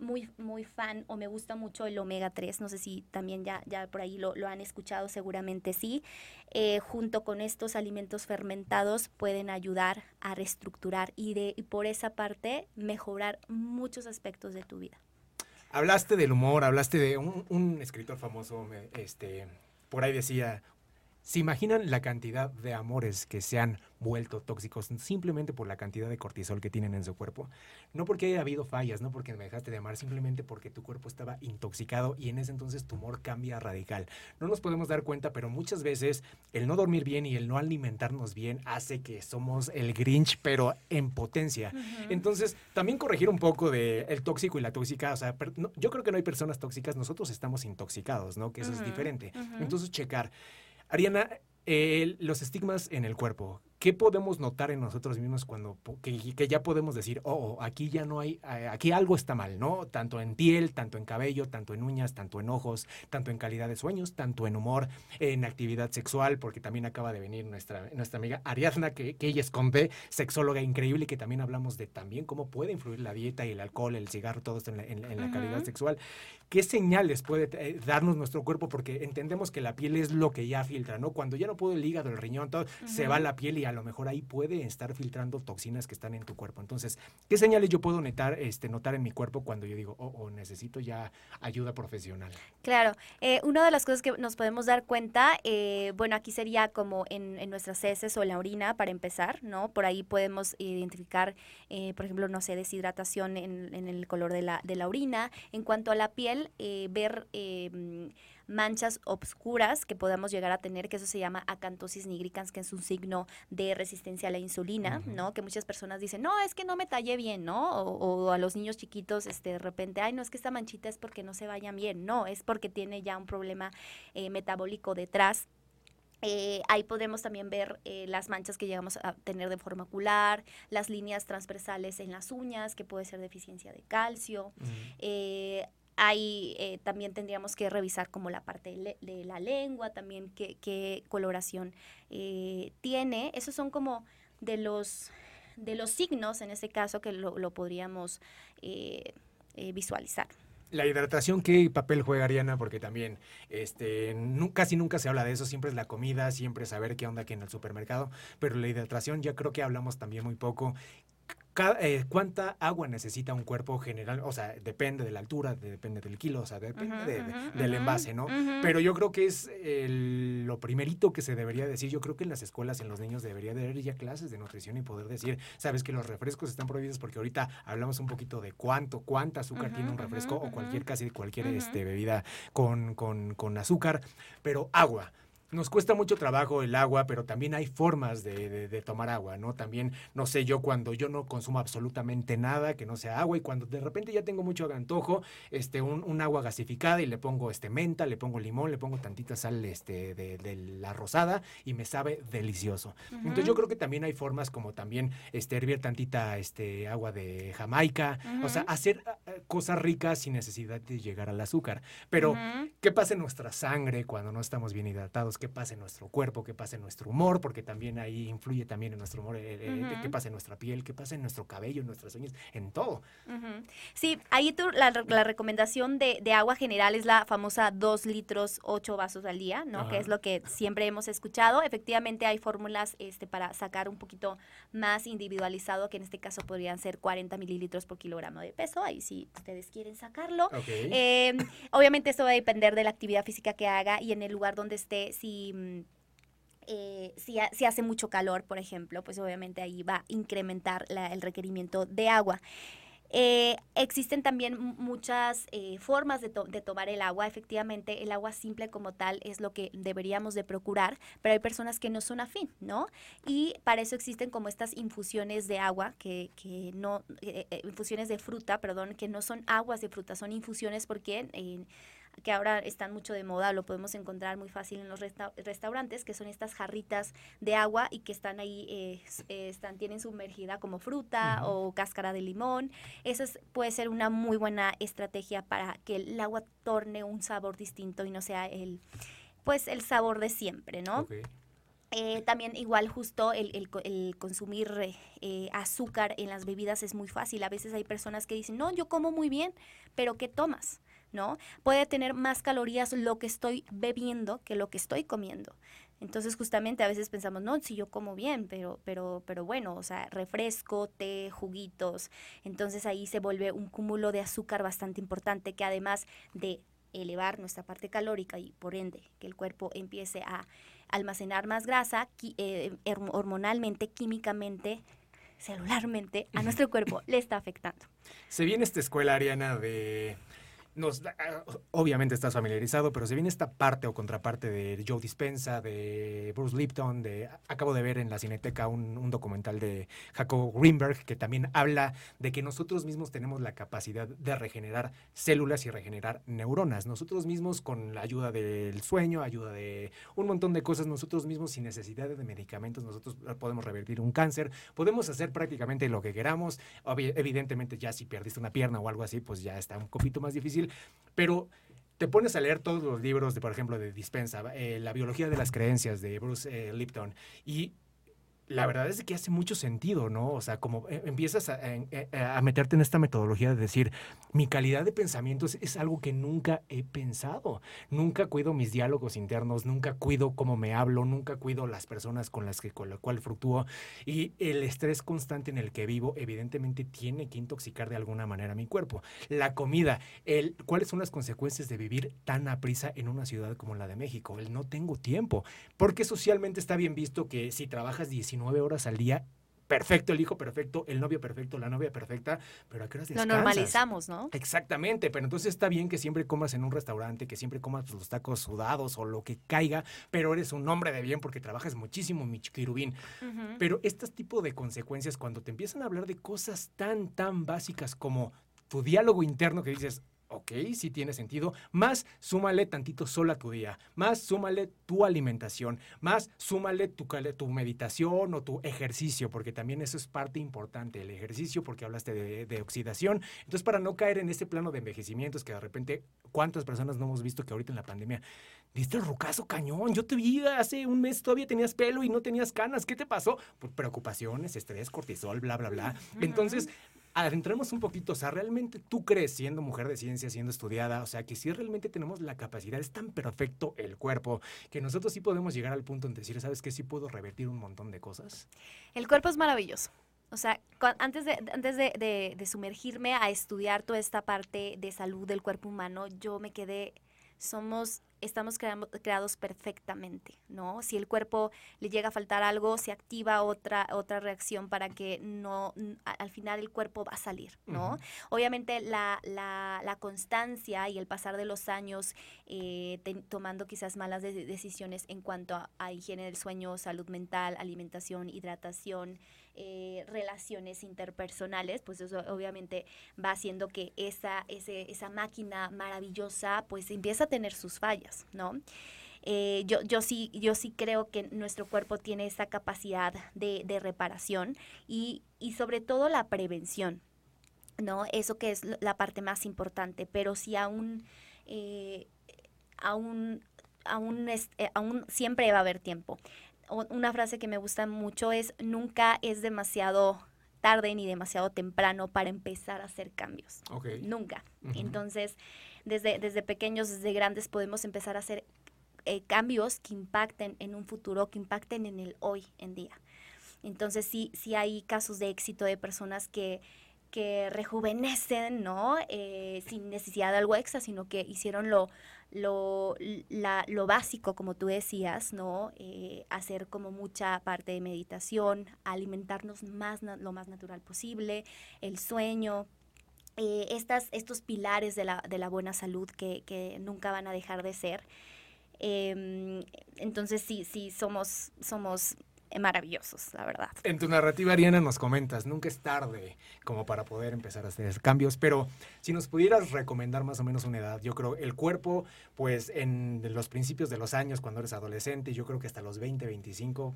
muy, muy fan o me gusta mucho el omega 3, no sé si también ya, ya por ahí lo, han escuchado, seguramente sí, eh, junto con estos alimentos fermentados pueden ayudar a reestructurar y, de, por esa parte mejorar muchos aspectos de tu vida. Hablaste del humor, hablaste de un, un escritor famoso, este, por ahí decía, ¿Se imaginan la cantidad de amores que se han vuelto tóxicos simplemente por la cantidad de cortisol que tienen en su cuerpo? No porque haya habido fallas, no porque me dejaste de amar, simplemente porque tu cuerpo estaba intoxicado y en ese entonces tu humor cambia radical. No nos podemos dar cuenta, pero muchas veces el no dormir bien y el no alimentarnos bien hace que somos el Grinch, pero en potencia. Entonces, también corregir un poco de el tóxico y la tóxica, o sea, yo creo que no hay personas tóxicas, nosotros estamos intoxicados, ¿no? Que eso es diferente. Entonces, checar. Ariana, eh, los estigmas en el cuerpo, ¿qué podemos notar en nosotros mismos cuando que, ya podemos decir, oh, oh, aquí ya no hay, eh, aquí algo está mal, ¿no? Tanto en piel, tanto en cabello, tanto en uñas, tanto en ojos, tanto en calidad de sueños, tanto en humor, en actividad sexual, porque también acaba de venir nuestra, nuestra amiga Ariadna, que, que ella es compe, sexóloga increíble, que también hablamos de también cómo puede influir la dieta y el alcohol, el cigarro, todo esto en la, calidad sexual. ¿Qué señales puede eh, darnos nuestro cuerpo? Porque entendemos que la piel es lo que ya filtra, ¿no? Cuando ya no puedo el hígado, el riñón, todo, se va la piel y a lo mejor ahí puede estar filtrando toxinas que están en tu cuerpo. Entonces, ¿qué señales yo puedo notar, este, notar en mi cuerpo cuando yo digo, oh, oh necesito ya ayuda profesional? Claro, eh, una de las cosas que nos podemos dar cuenta, eh, bueno, aquí sería como en, en, nuestras heces o en la orina para empezar, ¿no? Por ahí podemos identificar, eh, por ejemplo, no sé, deshidratación en, en, el color de la, de la orina. En cuanto a la piel, ver manchas obscuras que podamos llegar a tener, que eso se llama acantosis nigricans, que es un signo de resistencia a la insulina, ¿no? Que muchas personas dicen, no, es que no me tallé bien, ¿no? O, a los niños chiquitos, este, de repente, ay, no, es que esta manchita es porque no se vayan bien, no, es porque tiene ya un problema eh, metabólico detrás. Eh, ahí podemos también ver eh, las manchas que llegamos a tener de forma ocular, las líneas transversales en las uñas, que puede ser deficiencia de calcio. Ahí eh, también tendríamos que revisar como la parte de, la lengua, también qué, coloración eh, tiene. Esos son como de los, de los signos, en este caso, que lo, podríamos eh, visualizar. La hidratación, ¿qué papel juega Ariana? Porque también este, casi nunca se habla de eso, siempre es la comida, siempre saber qué onda aquí en el supermercado, pero la hidratación ya creo que hablamos también muy poco. Eh, cuánta agua necesita un cuerpo general, o sea, depende de la altura, depende del kilo, o sea, depende del envase, ¿no? Pero yo creo que es lo primerito que se debería decir. Yo creo que en las escuelas, en los niños, debería de haber ya clases de nutrición y poder decir, sabes que los refrescos están prohibidos porque ahorita hablamos un poquito de cuánto, cuánta azúcar tiene un refresco o cualquier, casi cualquier este, bebida con, con, con azúcar, pero agua nos cuesta mucho trabajo el agua, pero también hay formas de, tomar agua, ¿no? También, no sé, yo cuando yo no consumo absolutamente nada que no sea agua y cuando de repente ya tengo mucho antojo, este, un, agua gasificada y le pongo este menta, le pongo limón, le pongo tantita sal este, de, la rosada y me sabe delicioso. Entonces yo creo que también hay formas como también este, hervir tantita este, agua de Jamaica, o sea, hacer ah, ah, cosas ricas sin necesidad de llegar al azúcar. Pero, ¿qué pasa en nuestra sangre cuando no estamos bien hidratados? Qué pasa en nuestro cuerpo, qué pasa en nuestro humor, porque también ahí influye también en nuestro humor, eh, eh, qué pasa en nuestra piel, qué pasa en nuestro cabello, en nuestras uñas, en todo. Sí, ahí tú, la, recomendación de, agua general es la famosa 2 litros, 8 vasos al día, ¿no? Que es lo que siempre hemos escuchado. Efectivamente hay fórmulas este, para sacar un poquito más individualizado, que en este caso podrían ser 40 mililitros por kilogramo de peso, ahí si ustedes quieren sacarlo. Em, obviamente esto va a depender de la actividad física que haga y en el lugar donde esté, si Mm, eh, si, si, hace mucho calor, por ejemplo, pues obviamente ahí va a incrementar el requerimiento de agua. Eh, existen también muchas eh, formas de, tomar el agua. Efectivamente, el agua simple como tal es lo que deberíamos de procurar, pero hay personas que no son afín, ¿no? Y para eso existen como estas infusiones de agua, que, que no, infusiones de fruta, perdón, que no son aguas de fruta, son infusiones porque que ahora están mucho de moda, lo podemos encontrar muy fácil en los restaurantes, que son estas jarritas de agua y que están ahí, eh, eh, están, tienen sumergida como fruta o cáscara de limón. Esa puede ser una muy buena estrategia para que el agua torne un sabor distinto y no sea el, pues, el sabor de siempre, ¿no? Eh, también igual justo el, el, consumir azúcar en las bebidas es muy fácil. A veces hay personas que dicen, no, yo como muy bien, pero ¿qué tomas? ¿No? Puede tener más calorías lo que estoy bebiendo que lo que estoy comiendo. Entonces, justamente a veces pensamos, no, si yo como bien, pero, pero, pero bueno, o sea, refresco, té, juguitos. Entonces ahí se vuelve un cúmulo de azúcar bastante importante que además de elevar nuestra parte calórica y por ende que el cuerpo empiece a almacenar más grasa, eh, hormonalmente, químicamente, celularmente, a nuestro cuerpo le está afectando. Se viene esta escuela, Ariana, de nos ah, obviamente estás familiarizado, pero se viene esta parte o contraparte de Joe Dispensa, de Bruce Lipton, de acabo de ver en la Cineteca un, documental de Jacob Greenberg que también habla de que nosotros mismos tenemos la capacidad de regenerar células y regenerar neuronas. Nosotros mismos con la ayuda del sueño, ayuda de un montón de cosas, nosotros mismos sin necesidad de medicamentos, nosotros podemos revertir un cáncer, podemos hacer prácticamente lo que queramos. Evidentemente ya si perdiste una pierna o algo así, pues ya está un poquito más difícil pero te pones a leer todos los libros, de, por ejemplo, de Dispensa, eh, La biología de las creencias de Bruce eh, Lipton, y la verdad es que hace mucho sentido, ¿no? O sea, como eh, empiezas eh, a, meterte en esta metodología de decir, mi calidad de pensamiento es, algo que nunca he pensado. Nunca cuido mis diálogos internos, nunca cuido cómo me hablo, nunca cuido las personas con las que con la cual fluctúo. Y el estrés constante en el que vivo, evidentemente, tiene que intoxicar de alguna manera mi cuerpo. La comida, el, ¿cuáles son las consecuencias de vivir tan a prisa en una ciudad como la de México? El no tengo tiempo. Porque socialmente está bien visto que si trabajas 19 nueve horas al día perfecto, el hijo perfecto, el novio perfecto, la novia perfecta, pero ¿a qué horas descansas? Lo normalizamos, ¿no? Exactamente, pero entonces está bien que siempre comas en un restaurante, que siempre comas los tacos sudados o lo que caiga, pero eres un hombre de bien porque trabajas muchísimo, mi chiquirubín. Pero este tipo de consecuencias, cuando te empiezan a hablar de cosas tan, tan básicas como tu diálogo interno que dices, Ok, sí tiene sentido. Más súmale tantito sol a tu día. Más súmale tu alimentación. Más súmale tu, tu meditación o tu ejercicio, porque también eso es parte importante. El ejercicio, porque hablaste de, oxidación. Entonces, para no caer en ese plano de envejecimientos que de repente, ¿cuántas personas no hemos visto que ahorita en la pandemia diste el rucazo cañón? Yo te vi hace un mes, todavía tenías pelo y no tenías canas. ¿Qué te pasó? Pues preocupaciones, estrés, cortisol, bla, bla, bla. Entonces, adentremos un poquito, o sea, realmente tú crees, siendo mujer de ciencia, siendo estudiada, o sea, que si realmente tenemos la capacidad, es tan perfecto el cuerpo, que nosotros sí podemos llegar al punto de decir, ¿sabes qué? Sí puedo revertir un montón de cosas. El cuerpo es maravilloso. O sea, antes, de, antes de, de sumergirme a estudiar toda esta parte de salud del cuerpo humano, yo me quedé, somos estamos creados perfectamente, ¿no? Si el cuerpo le llega a faltar algo, se activa otra, otra reacción para que no, al final el cuerpo va a salir, ¿no? Obviamente la, la, constancia y el pasar de los años eh, tomando quizás malas decisiones en cuanto a, a higiene del sueño, salud mental, alimentación, hidratación, eh, relaciones interpersonales, pues eso obviamente va haciendo que esa, esa máquina maravillosa pues empieza a tener sus fallas, ¿no? Eh, yo, yo, sí, yo sí creo que nuestro cuerpo tiene esa capacidad de, reparación y, sobre todo la prevención, ¿no? Eso que es la parte más importante, pero si aún, eh, aún, aún, aún siempre va a haber tiempo una frase que me gusta mucho es, nunca es demasiado tarde ni demasiado temprano para empezar a hacer cambios. Nunca. Entonces, desde, desde pequeños, desde grandes, podemos empezar a hacer eh, cambios que impacten en un futuro, que impacten en el hoy en día. Entonces, sí, sí hay casos de éxito de personas que, que rejuvenecen, ¿no? Eh, sin necesidad de algo extra, sino que hicieron lo, lo, lo básico, como tú decías, ¿no? Eh, hacer como mucha parte de meditación, alimentarnos más, lo más natural posible, el sueño, eh, estas, estos pilares de la, de la buena salud que, que, nunca van a dejar de ser. Em, entonces sí, sí, somos, somos maravillosos, la verdad. En tu narrativa, Ariana, nos comentas, nunca es tarde como para poder empezar a hacer cambios, pero si nos pudieras recomendar más o menos una edad, yo creo, el cuerpo, pues en los principios de los años, cuando eres adolescente, yo creo que hasta los 20, 25,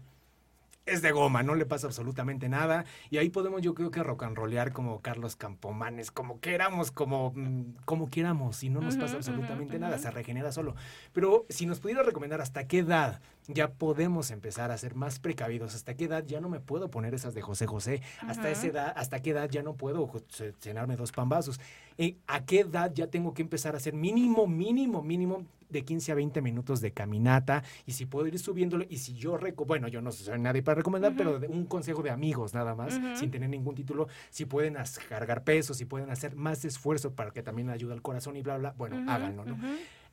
es de goma, no le pasa absolutamente nada. Y ahí podemos, yo creo que rock and rollear como Carlos Campomanes, como queramos, como, mm, como queramos, y no nos pasa absolutamente nada, se regenera solo. Pero si nos pudiera recomendar hasta qué edad ya podemos empezar a ser más precavidos, hasta qué edad ya no me puedo poner esas de José José, hasta esa edad, hasta qué edad ya no puedo cenarme dos pambazos, eh, a qué edad ya tengo que empezar a hacer mínimo, mínimo, mínimo de 15 a 20 minutos de caminata y si puedo ir subiéndolo y si yo, bueno, yo no soy nadie para recomendar, pero un consejo de amigos nada más, sin tener ningún título, si pueden cargar peso, si pueden hacer más esfuerzo para que también ayude al corazón y bla, bla, bueno, háganlo, ¿no?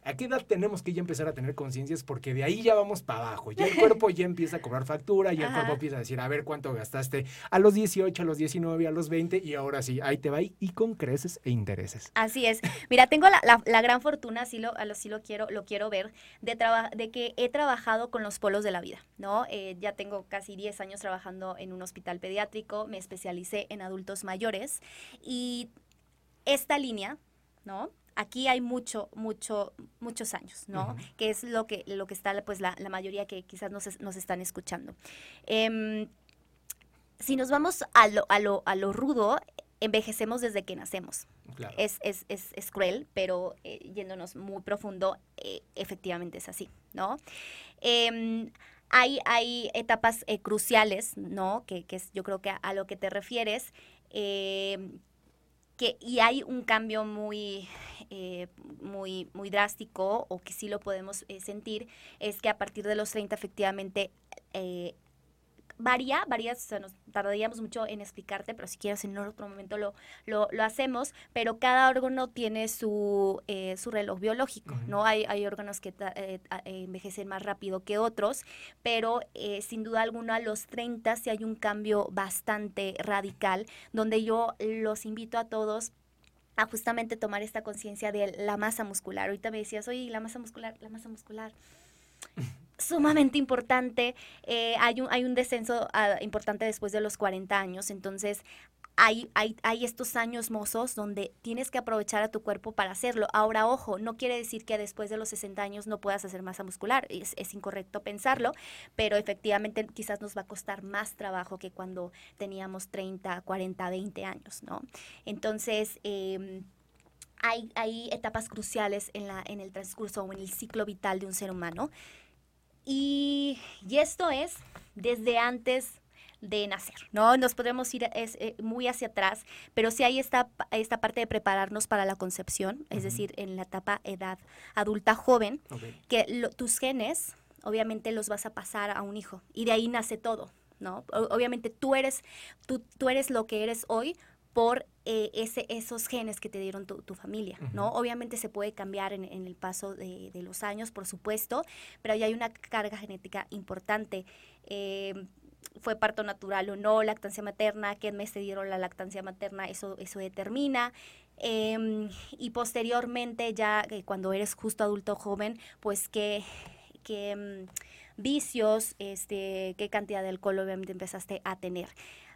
¿A qué edad tenemos que ya empezar a tener conciencias? Porque de ahí ya vamos para abajo. Ya el cuerpo ya empieza a cobrar factura, ya el cuerpo empieza a decir, a ver cuánto gastaste a los 18, a los 19, a los 20 y ahora sí, ahí te va y, con creces e intereses. Así es. Mira, tengo la, gran fortuna, sí lo, sí lo quiero, lo quiero ver, de, de que he trabajado con los polos de la vida, ¿no? Eh, ya tengo casi 10 años trabajando en un hospital pediátrico, me especialicé en adultos mayores y esta línea, ¿no? Aquí hay mucho, mucho, muchos años, ¿no? Que es lo que, lo que está, pues, la, mayoría que quizás nos, nos están escuchando. Em, si nos vamos a lo, a lo, a lo rudo, envejecemos desde que nacemos. Es, es, es, es, cruel, pero eh, yéndonos muy profundo, eh, efectivamente es así, ¿no? Em, hay, hay etapas eh, cruciales, ¿no? Que, que es, yo creo que a, a lo que te refieres. Que, y hay un cambio muy, eh, muy, muy drástico, o que sí lo podemos eh, sentir, es que a partir de los 30 efectivamente eh, varía, varía, o sea, nos tardaríamos mucho en explicarte, pero si quieres en otro momento lo, lo, lo hacemos, pero cada órgano tiene su, eh, su reloj biológico. ¿no? Hay, hay órganos que eh, eh, envejecen más rápido que otros, pero eh, sin duda alguna a los 30 sí hay un cambio bastante radical, donde yo los invito a todos a justamente tomar esta conciencia de la masa muscular. Ahorita me decías, oye, la masa muscular, la masa muscular sumamente importante. eh, hay, un, hay un descenso ah, importante después de los 40 años, entonces hay, hay, hay estos años mozos donde tienes que aprovechar a tu cuerpo para hacerlo. Ahora, ojo, no quiere decir que después de los 60 años no puedas hacer masa muscular, es, es incorrecto pensarlo, pero efectivamente quizás nos va a costar más trabajo que cuando teníamos 30, 40, 20 años, ¿no? Entonces, em, hay, hay etapas cruciales en, la, en el transcurso o en el ciclo vital de un ser humano. Y, y esto es desde antes de nacer, ¿no? Nos podemos ir es, eh, muy hacia atrás, pero sí hay esta, esta parte de prepararnos para la concepción, es decir, en la etapa edad adulta joven, que lo- tus genes obviamente los vas a pasar a un hijo y de ahí nace todo, ¿no? O- obviamente tú eres, tú, tú eres lo que eres hoy por eh, ese, esos genes que te dieron tu, tu familia, ¿no? Obviamente se puede cambiar en, en el paso de, de los años, por supuesto, pero ahí hay una carga genética importante. Eh, fue parto natural o no, lactancia materna, qué mes te dieron la lactancia materna, eso, eso determina. Em, y posteriormente, ya eh, cuando eres justo adulto joven, pues qué, qué mm, vicios, este, qué cantidad de alcohol obviamente empezaste a tener.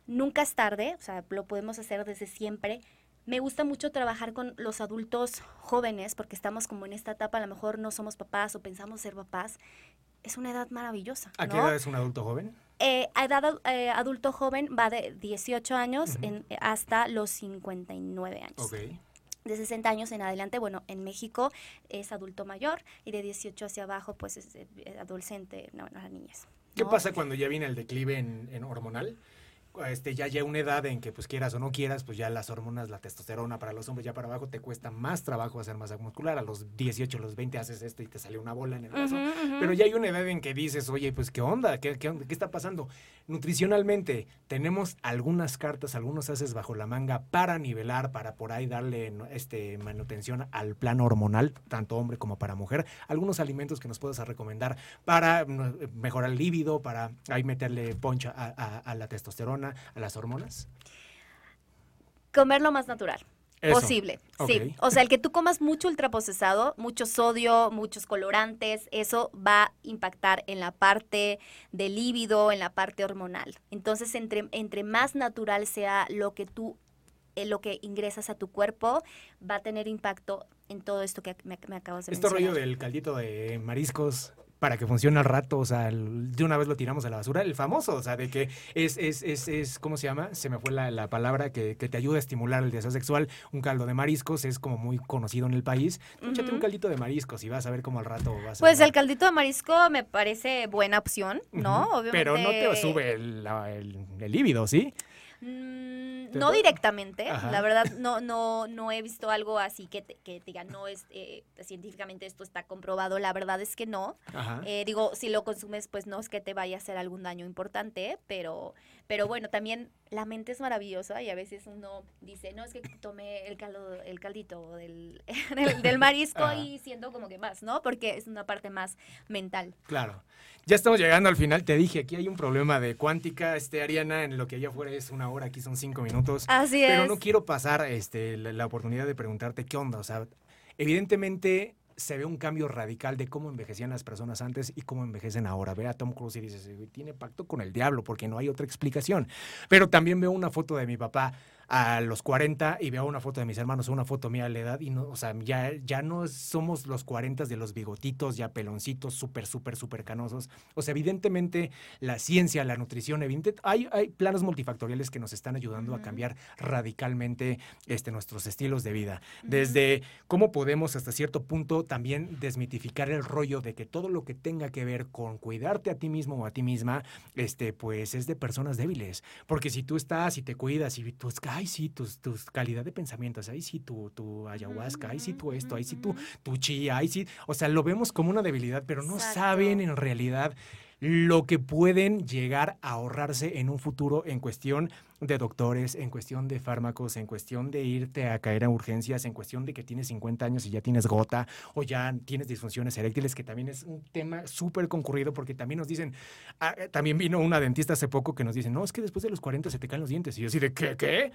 Nunca es tarde, o sea, lo podemos hacer desde siempre. Me gusta mucho trabajar con los adultos jóvenes porque estamos como en esta etapa, a lo mejor no somos papás o pensamos ser papás. Es una edad maravillosa. ¿A qué edad es un adulto joven? Eh, a edad ad- eh, adulto joven va de 18 años Ujú. en- eh, hasta los 59 años. De 60 años en adelante, bueno, en México es adulto mayor y de 18 hacia abajo, pues es adolescente, no, no, niñez. ¿Qué ¿no? pasa cuando ya viene el declive en, en hormonal? Este, ya llega una edad en que, pues quieras o no quieras, pues ya las hormonas, la testosterona para los hombres ya para abajo te cuesta más trabajo hacer masa muscular. A los 18, los 20 haces esto y te sale una bola en el brazo. Pero ya hay una edad en que dices, oye, pues qué onda, ¿Qué, qué? ¿Qué está pasando? Nutricionalmente, tenemos algunas cartas, algunos haces bajo la manga para nivelar, para por ahí darle este, manutención al plano hormonal, tanto hombre como para mujer. Algunos alimentos que nos puedas recomendar para mejorar el líbido, para ahí meterle poncha a, a- a la testosterona, a las hormonas. Comer lo más natural. Eso. Posible, sí. O sea, el que tú comas mucho ultraprocesado, mucho sodio, muchos colorantes, eso va a impactar en la parte del líbido, en la parte hormonal. Entonces, entre, entre más natural sea lo que tú, eh, lo que ingresas a tu cuerpo, va a tener impacto en todo esto que me, me acabas de Este rollo mencionar. del caldito de mariscos para que funcione al rato, o sea, de una vez lo tiramos a la basura, el famoso, o sea, de que es, es, es, es ¿cómo se llama? Se me fue la, la palabra que, que te ayuda a estimular el deseo sexual. Un caldo de mariscos es como muy conocido en el país. Tú Échate un caldito de mariscos y vas a ver cómo al rato vas a... Pues el caldito de marisco me parece buena opción, ¿no? Obviamente. Pero no te sube el, el, el líbido, ¿sí? Mm, ¿Te no directamente, Ajá. la verdad no, no, no he visto algo así que te, que diga, no es eh, científicamente esto está comprobado, la verdad es que no. Eh, digo, si lo consumes, pues no es que te vaya a hacer algún daño importante, pero, pero bueno, también la mente es maravillosa y a veces uno dice, no, es que tomé el caldo, el caldito del, del, del marisco y siento como que más, ¿no? Porque es una parte más mental. Claro. Ya estamos llegando al final. Te dije, aquí hay un problema de cuántica, este, Ariana, en lo que allá afuera es una hora, aquí son cinco minutos. Así Pero es. no quiero pasar este, la, la oportunidad de preguntarte qué onda. O sea, evidentemente se ve un cambio radical de cómo envejecían las personas antes y cómo envejecen ahora. Ve a Tom Cruise y dices, "Güey, tiene pacto con el diablo porque no hay otra explicación. Pero también veo una foto de mi papá a los 40 y veo una foto de mis hermanos, una foto mía a la edad y no, o sea, ya, ya no somos los 40 de los bigotitos, ya peloncitos, súper, súper, súper canosos. O sea, evidentemente la ciencia, la nutrición, evidente, hay, hay planos multifactoriales que nos están ayudando a Ujú. cambiar radicalmente este, nuestros estilos de vida. Desde cómo podemos hasta cierto punto también desmitificar el rollo de que todo lo que tenga que ver con cuidarte a ti mismo o a ti misma, este, pues es de personas débiles. Porque si tú estás y te cuidas y tú, ay, sí, tus, tus calidad de pensamientos, ay, sí, tu, tu ayahuasca, ay, sí, tú esto, ay, sí, tu, tu chía, ay, sí. O sea, lo vemos como una debilidad, pero no saben en realidad lo que pueden llegar a ahorrarse en un futuro en cuestión de doctores, en cuestión de fármacos, en cuestión de irte a caer a urgencias, en cuestión de que tienes 50 años y ya tienes gota o ya tienes disfunciones eréctiles, que también es un tema súper concurrido porque también nos dicen, ah, eh, también vino una dentista hace poco que nos dice, no, es que después de los 40 se te caen los dientes. Y yo así de, ¿qué? ¿Qué?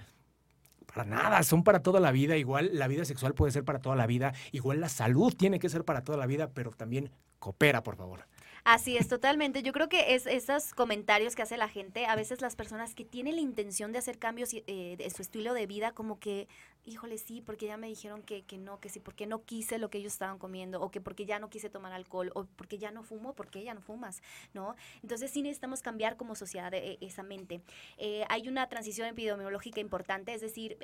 Para nada, son para toda la vida. Igual la vida sexual puede ser para toda la vida. Igual la salud tiene que ser para toda la vida, pero también coopera, por favor. Así es, totalmente. Yo creo que es esos comentarios que hace la gente, a veces las personas que tienen la intención de hacer cambios eh, de su estilo de vida, como que híjole, sí, porque ya me dijeron que, que, no, que sí, porque no quise lo que ellos estaban comiendo, o que porque ya no quise tomar alcohol, o porque ya no fumo, porque ya no fumas, ¿no? Entonces sí necesitamos cambiar como sociedad eh, esa mente. Eh, hay una transición epidemiológica importante, es decir,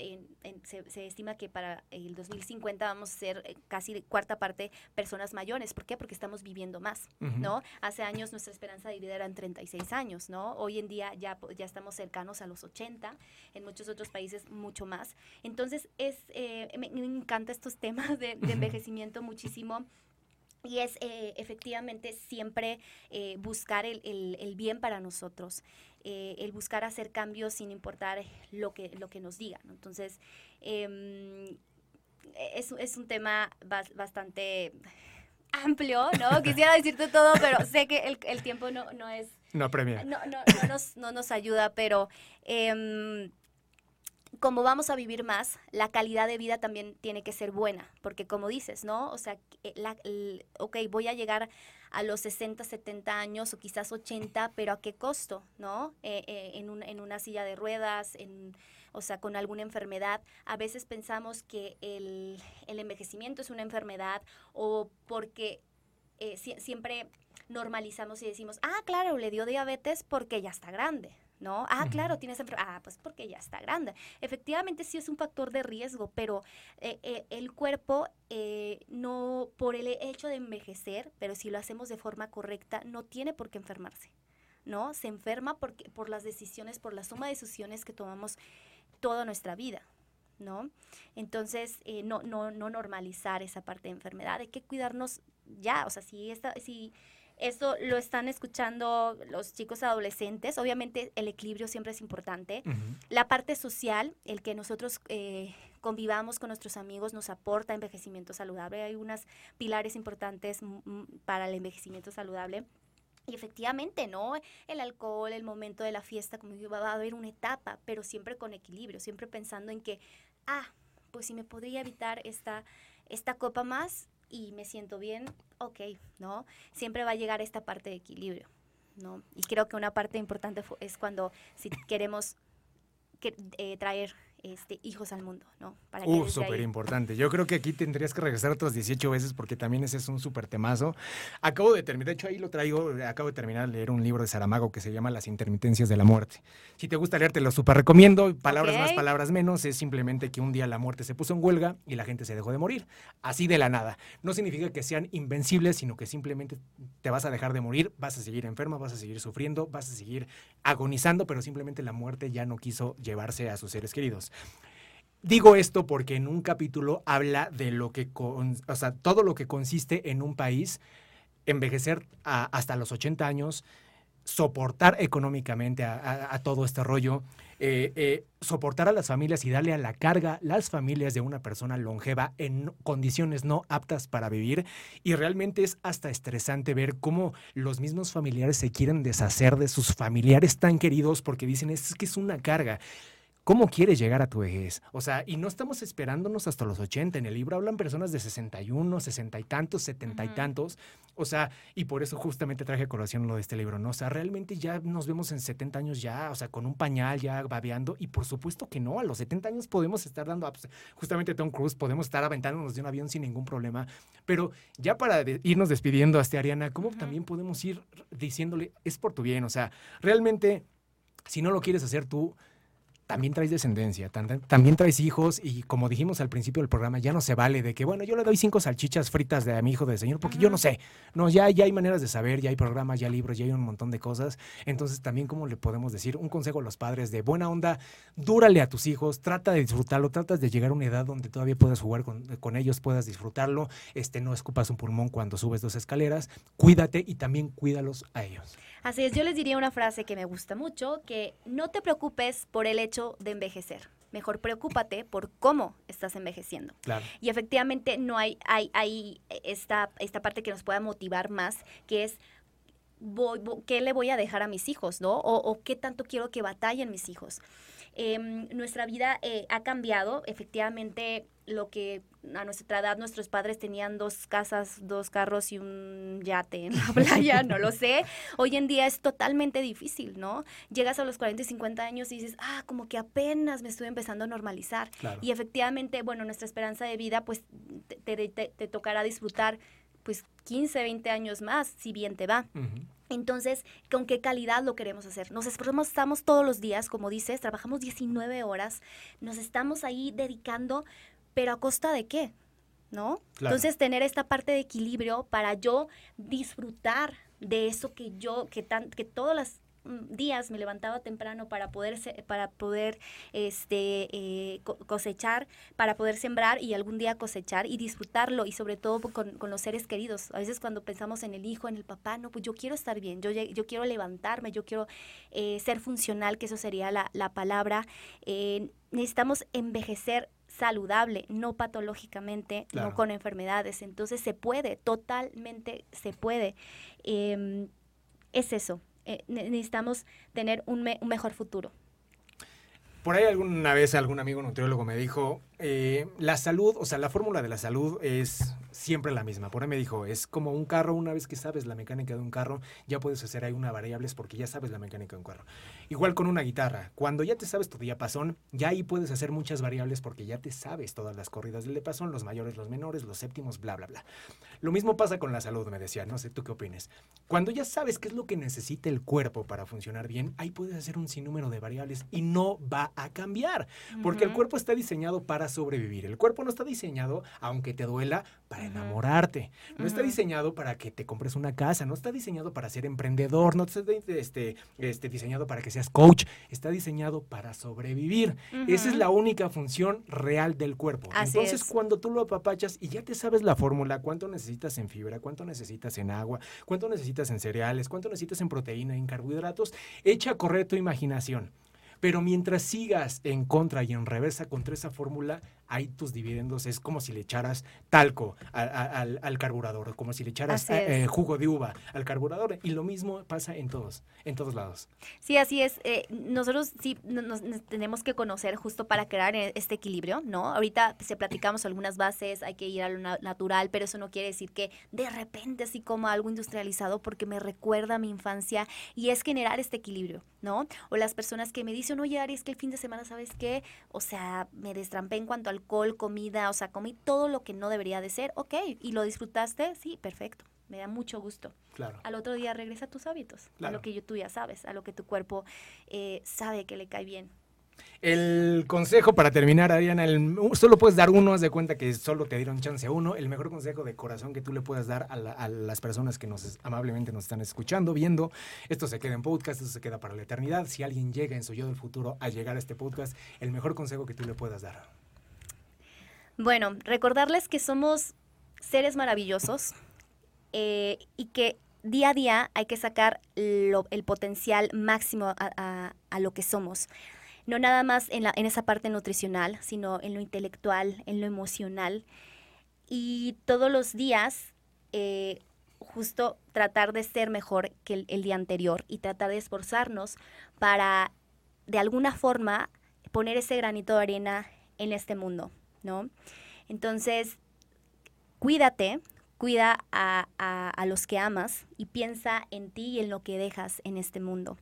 se, estima que para el 2050 vamos a ser eh, casi cuarta parte personas mayores. ¿Por qué? Porque estamos viviendo más, ¿no? Hace años nuestra esperanza de vida era en 36 años, ¿no? Hoy en día ya, ya estamos cercanos a los 80, en muchos otros países mucho más. Entonces, es, eh, me, encanta estos temas de, envejecimiento muchísimo. Y es eh, efectivamente siempre eh, buscar el, bien para nosotros, el buscar hacer cambios sin importar lo que, lo que nos digan. Entonces, em, es, es, un tema bastante amplio, ¿no? Quisiera decirte todo, pero sé que el, el tiempo no, no es... No premia. No, no, no, nos, no nos ayuda, pero... Eh, como vamos a vivir más, la calidad de vida también tiene que ser buena, porque como dices, ¿no? O sea, eh, la, ok, voy a llegar a los 60, 70 años o quizás 80, pero ¿a qué costo, no? Eh, eh, en, en, una silla de ruedas, en, o sea, con alguna enfermedad. A veces pensamos que el, el envejecimiento es una enfermedad o porque siempre normalizamos y decimos, ah, claro, le dio diabetes porque ya está grande, ¿no? Ah, claro, tienes enfermedad. Ah, pues porque ya está grande. Efectivamente sí es un factor de riesgo, pero eh, eh, el cuerpo eh, no, por el hecho de envejecer, pero si lo hacemos de forma correcta, no tiene por qué enfermarse, ¿no? Se enferma porque, por las decisiones, por la suma de decisiones que tomamos toda nuestra vida. ¿No? Entonces, no, no, no normalizar esa parte de enfermedad, hay que cuidarnos ya, o sea, si, esta, si eso lo están escuchando los chicos adolescentes. Obviamente el equilibrio siempre es importante. La parte social, el que nosotros eh, convivamos con nuestros amigos nos aporta envejecimiento saludable. Hay unos pilares importantes para el envejecimiento saludable. Y efectivamente, ¿no? El alcohol, el momento de la fiesta, como digo, va a haber una etapa, pero siempre con equilibrio, siempre pensando en que, ah, pues si me podría evitar esta, esta copa más, y me siento bien, ok, ¿no? Siempre va a llegar esta parte de equilibrio, ¿no? Y creo que una parte importante es cuando si queremos que, eh, traer este, hijos al mundo, ¿no? Para uh, súper importante. Yo creo que aquí tendrías que regresar otras 18 veces porque también ese es un súper temazo. Acabo de terminar, de hecho ahí lo traigo, acabo de terminar de leer un libro de Saramago que se llama Las intermitencias de la muerte. Si te gusta leerte, lo súper recomiendo. Palabras más, palabras menos. Es simplemente que un día la muerte se puso en huelga y la gente se dejó de morir. Así de la nada. No significa que sean invencibles, sino que simplemente te vas a dejar de morir, vas a seguir enferma, vas a seguir sufriendo, vas a seguir agonizando, pero simplemente la muerte ya no quiso llevarse a sus seres queridos. Digo esto porque en un capítulo habla de lo que, o sea, todo lo que consiste en un país, envejecer hasta los 80 años, soportar económicamente a, todo este rollo, eh, eh, soportar a las familias y darle a la carga las familias de una persona longeva en condiciones no aptas para vivir. Y realmente es hasta estresante ver cómo los mismos familiares se quieren deshacer de sus familiares tan queridos porque dicen, es que es una carga. ¿Cómo quieres llegar a tu vejez? O sea, y no estamos esperándonos hasta los 80. En el libro hablan personas de 61, 60 y tantos, 70 y tantos. O sea, y por eso justamente traje a colación lo de este libro, ¿no? O sea, realmente ya nos vemos en 70 años ya, o sea, con un pañal ya babeando. Y por supuesto que no, a los 70 años podemos estar dando, pues, justamente Tom Cruise, podemos estar aventándonos de un avión sin ningún problema. Pero ya para irnos despidiendo hasta Ariana, ¿cómo también podemos ir diciéndole, es por tu bien? O sea, realmente, si no lo quieres hacer tú, también traes descendencia, también traes hijos y como dijimos al principio del programa, ya no se vale de que, bueno, yo le doy cinco salchichas fritas de a mi hijo de señor porque yo no sé. No, ya, ya hay maneras de saber, ya hay programas, ya hay libros, ya hay un montón de cosas. Entonces también, como le podemos decir? Un consejo a los padres de buena onda, dúrale a tus hijos, trata de disfrutarlo, tratas de llegar a una edad donde todavía puedas jugar con, con ellos, puedas disfrutarlo, este, no escupas un pulmón cuando subes dos escaleras, cuídate y también cuídalos a ellos. Así es, yo les diría una frase que me gusta mucho, que no te preocupes por el hecho de envejecer. Mejor preocúpate por cómo estás envejeciendo. Y efectivamente no hay, hay, hay esta, esta parte que nos pueda motivar más, que es qué le voy a dejar a mis hijos, ¿no? O, o qué tanto quiero que batallen mis hijos. Em, nuestra vida eh, ha cambiado. Efectivamente, lo que a nuestra edad nuestros padres tenían dos casas, dos carros y un yate en la playa, no lo sé. Hoy en día es totalmente difícil, ¿no? Llegas a los 40 y 50 años y dices, ah, como que apenas me estoy empezando a normalizar. Y efectivamente, bueno, nuestra esperanza de vida, pues te, te, tocará disfrutar pues 15, 20 años más, si bien te va. Entonces, ¿con qué calidad lo queremos hacer? Nos esforzamos todos los días, como dices, trabajamos 19 horas, nos estamos ahí dedicando, pero ¿a costa de qué? ¿No? Entonces, tener esta parte de equilibrio para yo disfrutar de eso que yo, que, tan, que todas las Mm, días me levantaba temprano para poder, para poder este, eh, cosechar, para poder sembrar y algún día cosechar y disfrutarlo y sobre todo con, los seres queridos. A veces cuando pensamos en el hijo, en el papá, no, pues yo quiero estar bien, yo, yo quiero levantarme, yo quiero eh, ser funcional, que eso sería la, palabra. Eh, necesitamos envejecer saludable, no patológicamente, no con enfermedades. Entonces se puede, totalmente se puede. Em, es eso, eh, necesitamos tener un, un mejor futuro. Por ahí alguna vez algún amigo nutriólogo me dijo, eh, la salud, o sea, la fórmula de la salud es siempre la misma. Por ahí me dijo, es como un carro, una vez que sabes la mecánica de un carro, ya puedes hacer ahí una variables porque ya sabes la mecánica de un carro. Igual con una guitarra, cuando ya te sabes tu diapasón, ya ahí puedes hacer muchas variables porque ya te sabes todas las corridas del diapasón, los mayores, los menores, los séptimos, bla, bla, bla. Lo mismo pasa con la salud, me decía, no sé, ¿tú qué opinas? Cuando ya sabes qué es lo que necesita el cuerpo para funcionar bien, ahí puedes hacer un sinnúmero de variables y no va a cambiar, porque el cuerpo está diseñado para sobrevivir. El cuerpo no está diseñado, aunque te duela, para enamorarte. No está diseñado para que te compres una casa, no está diseñado para ser emprendedor, no está este, este, diseñado para que seas coach, está diseñado para sobrevivir. Esa es la única función real del cuerpo. Entonces, cuando tú lo apapachas y ya te sabes la fórmula, cuánto necesitas en fibra, cuánto necesitas en agua, cuánto necesitas en cereales, cuánto necesitas en proteína, en carbohidratos, echa a correr tu imaginación. Pero mientras sigas en contra y en reversa contra esa fórmula, ahí tus dividendos es como si le echaras talco al, al, carburador, como si le echaras eh, eh, jugo de uva al carburador. Y lo mismo pasa en todos, en todos lados. Sí, así es. Eh, nosotros sí nos, tenemos que conocer justo para crear este equilibrio, ¿no? Ahorita se platicamos algunas bases, hay que ir a lo natural, pero eso no quiere decir que de repente así como algo industrializado porque me recuerda a mi infancia y es generar este equilibrio, ¿no? O las personas que me dicen, oye, Ari, es que el fin de semana, ¿sabes qué? O sea, me destrampé en cuanto al alcohol, comida, o sea, comí todo lo que no debería de ser, ok, y lo disfrutaste, sí, perfecto, me da mucho gusto. Claro. Al otro día regresa a tus hábitos, a lo que tú ya sabes, a lo que tu cuerpo eh, sabe que le cae bien. El consejo para terminar, Ariana, solo puedes dar uno, haz de cuenta que solo te dieron chance a uno. El mejor consejo de corazón que tú le puedas dar a, las personas que nos amablemente nos están escuchando, viendo. Esto se queda en podcast, esto se queda para la eternidad. Si alguien llega en su yo del futuro a llegar a este podcast, el mejor consejo que tú le puedas dar. Bueno, recordarles que somos seres maravillosos eh, y que día a día hay que sacar el potencial máximo a, lo que somos. No nada más en, la, en esa parte nutricional, sino en lo intelectual, en lo emocional. Y todos los días, eh, justo tratar de ser mejor que el día anterior y tratar de esforzarnos para, de alguna forma, poner ese granito de arena en este mundo. ¿No? Entonces, cuídate, cuida a, los que amas y piensa en ti y en lo que dejas en este mundo.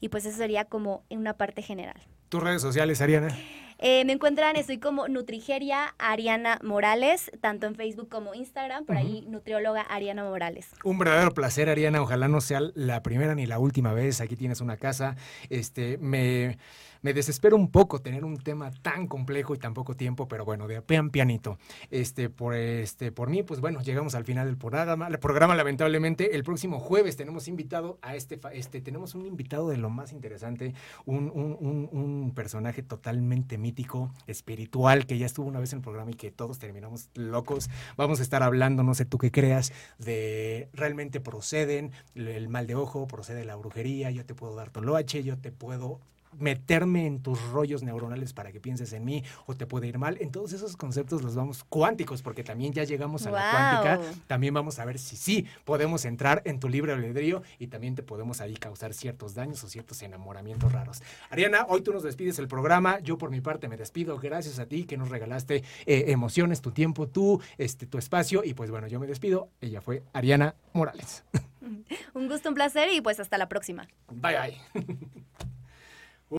Y pues eso sería como en una parte general. ¿Tus redes sociales, Ariana? Eh, me encuentran, estoy como Nutrigeria Ariana Morales, tanto en Facebook como Instagram, por ahí nutrióloga Ariana Morales. Un verdadero placer, Ariana. Ojalá no sea la primera ni la última vez. Aquí tienes una casa. Este, me me desespero un poco tener un tema tan complejo y tan poco tiempo, pero bueno, de pian pianito. Este, por, este, por mí, pues bueno, llegamos al final del programa. El programa, lamentablemente, el próximo jueves tenemos invitado a este, este tenemos un invitado de lo más interesante, un, un, un, personaje totalmente mítico, espiritual, que ya estuvo una vez en el programa y que todos terminamos locos. Vamos a estar hablando, no sé tú qué creas, de realmente proceden el mal de ojo, procede la brujería, yo te puedo dar toloache, yo te puedo meterme en tus rollos neuronales para que pienses en mí o te puede ir mal. En todos esos conceptos los vamos cuánticos, porque también ya llegamos a la cuántica. También vamos a ver si sí podemos entrar en tu libre albedrío y también te podemos ahí causar ciertos daños o ciertos enamoramientos raros. Ariana, hoy tú nos despides el programa. Yo por mi parte me despido. Gracias a ti que nos regalaste eh, emociones, tu tiempo, tú, este, tu espacio. Y pues bueno, yo me despido. Ella fue Ariana Morales. Un gusto, un placer y pues hasta la próxima. Bye bye.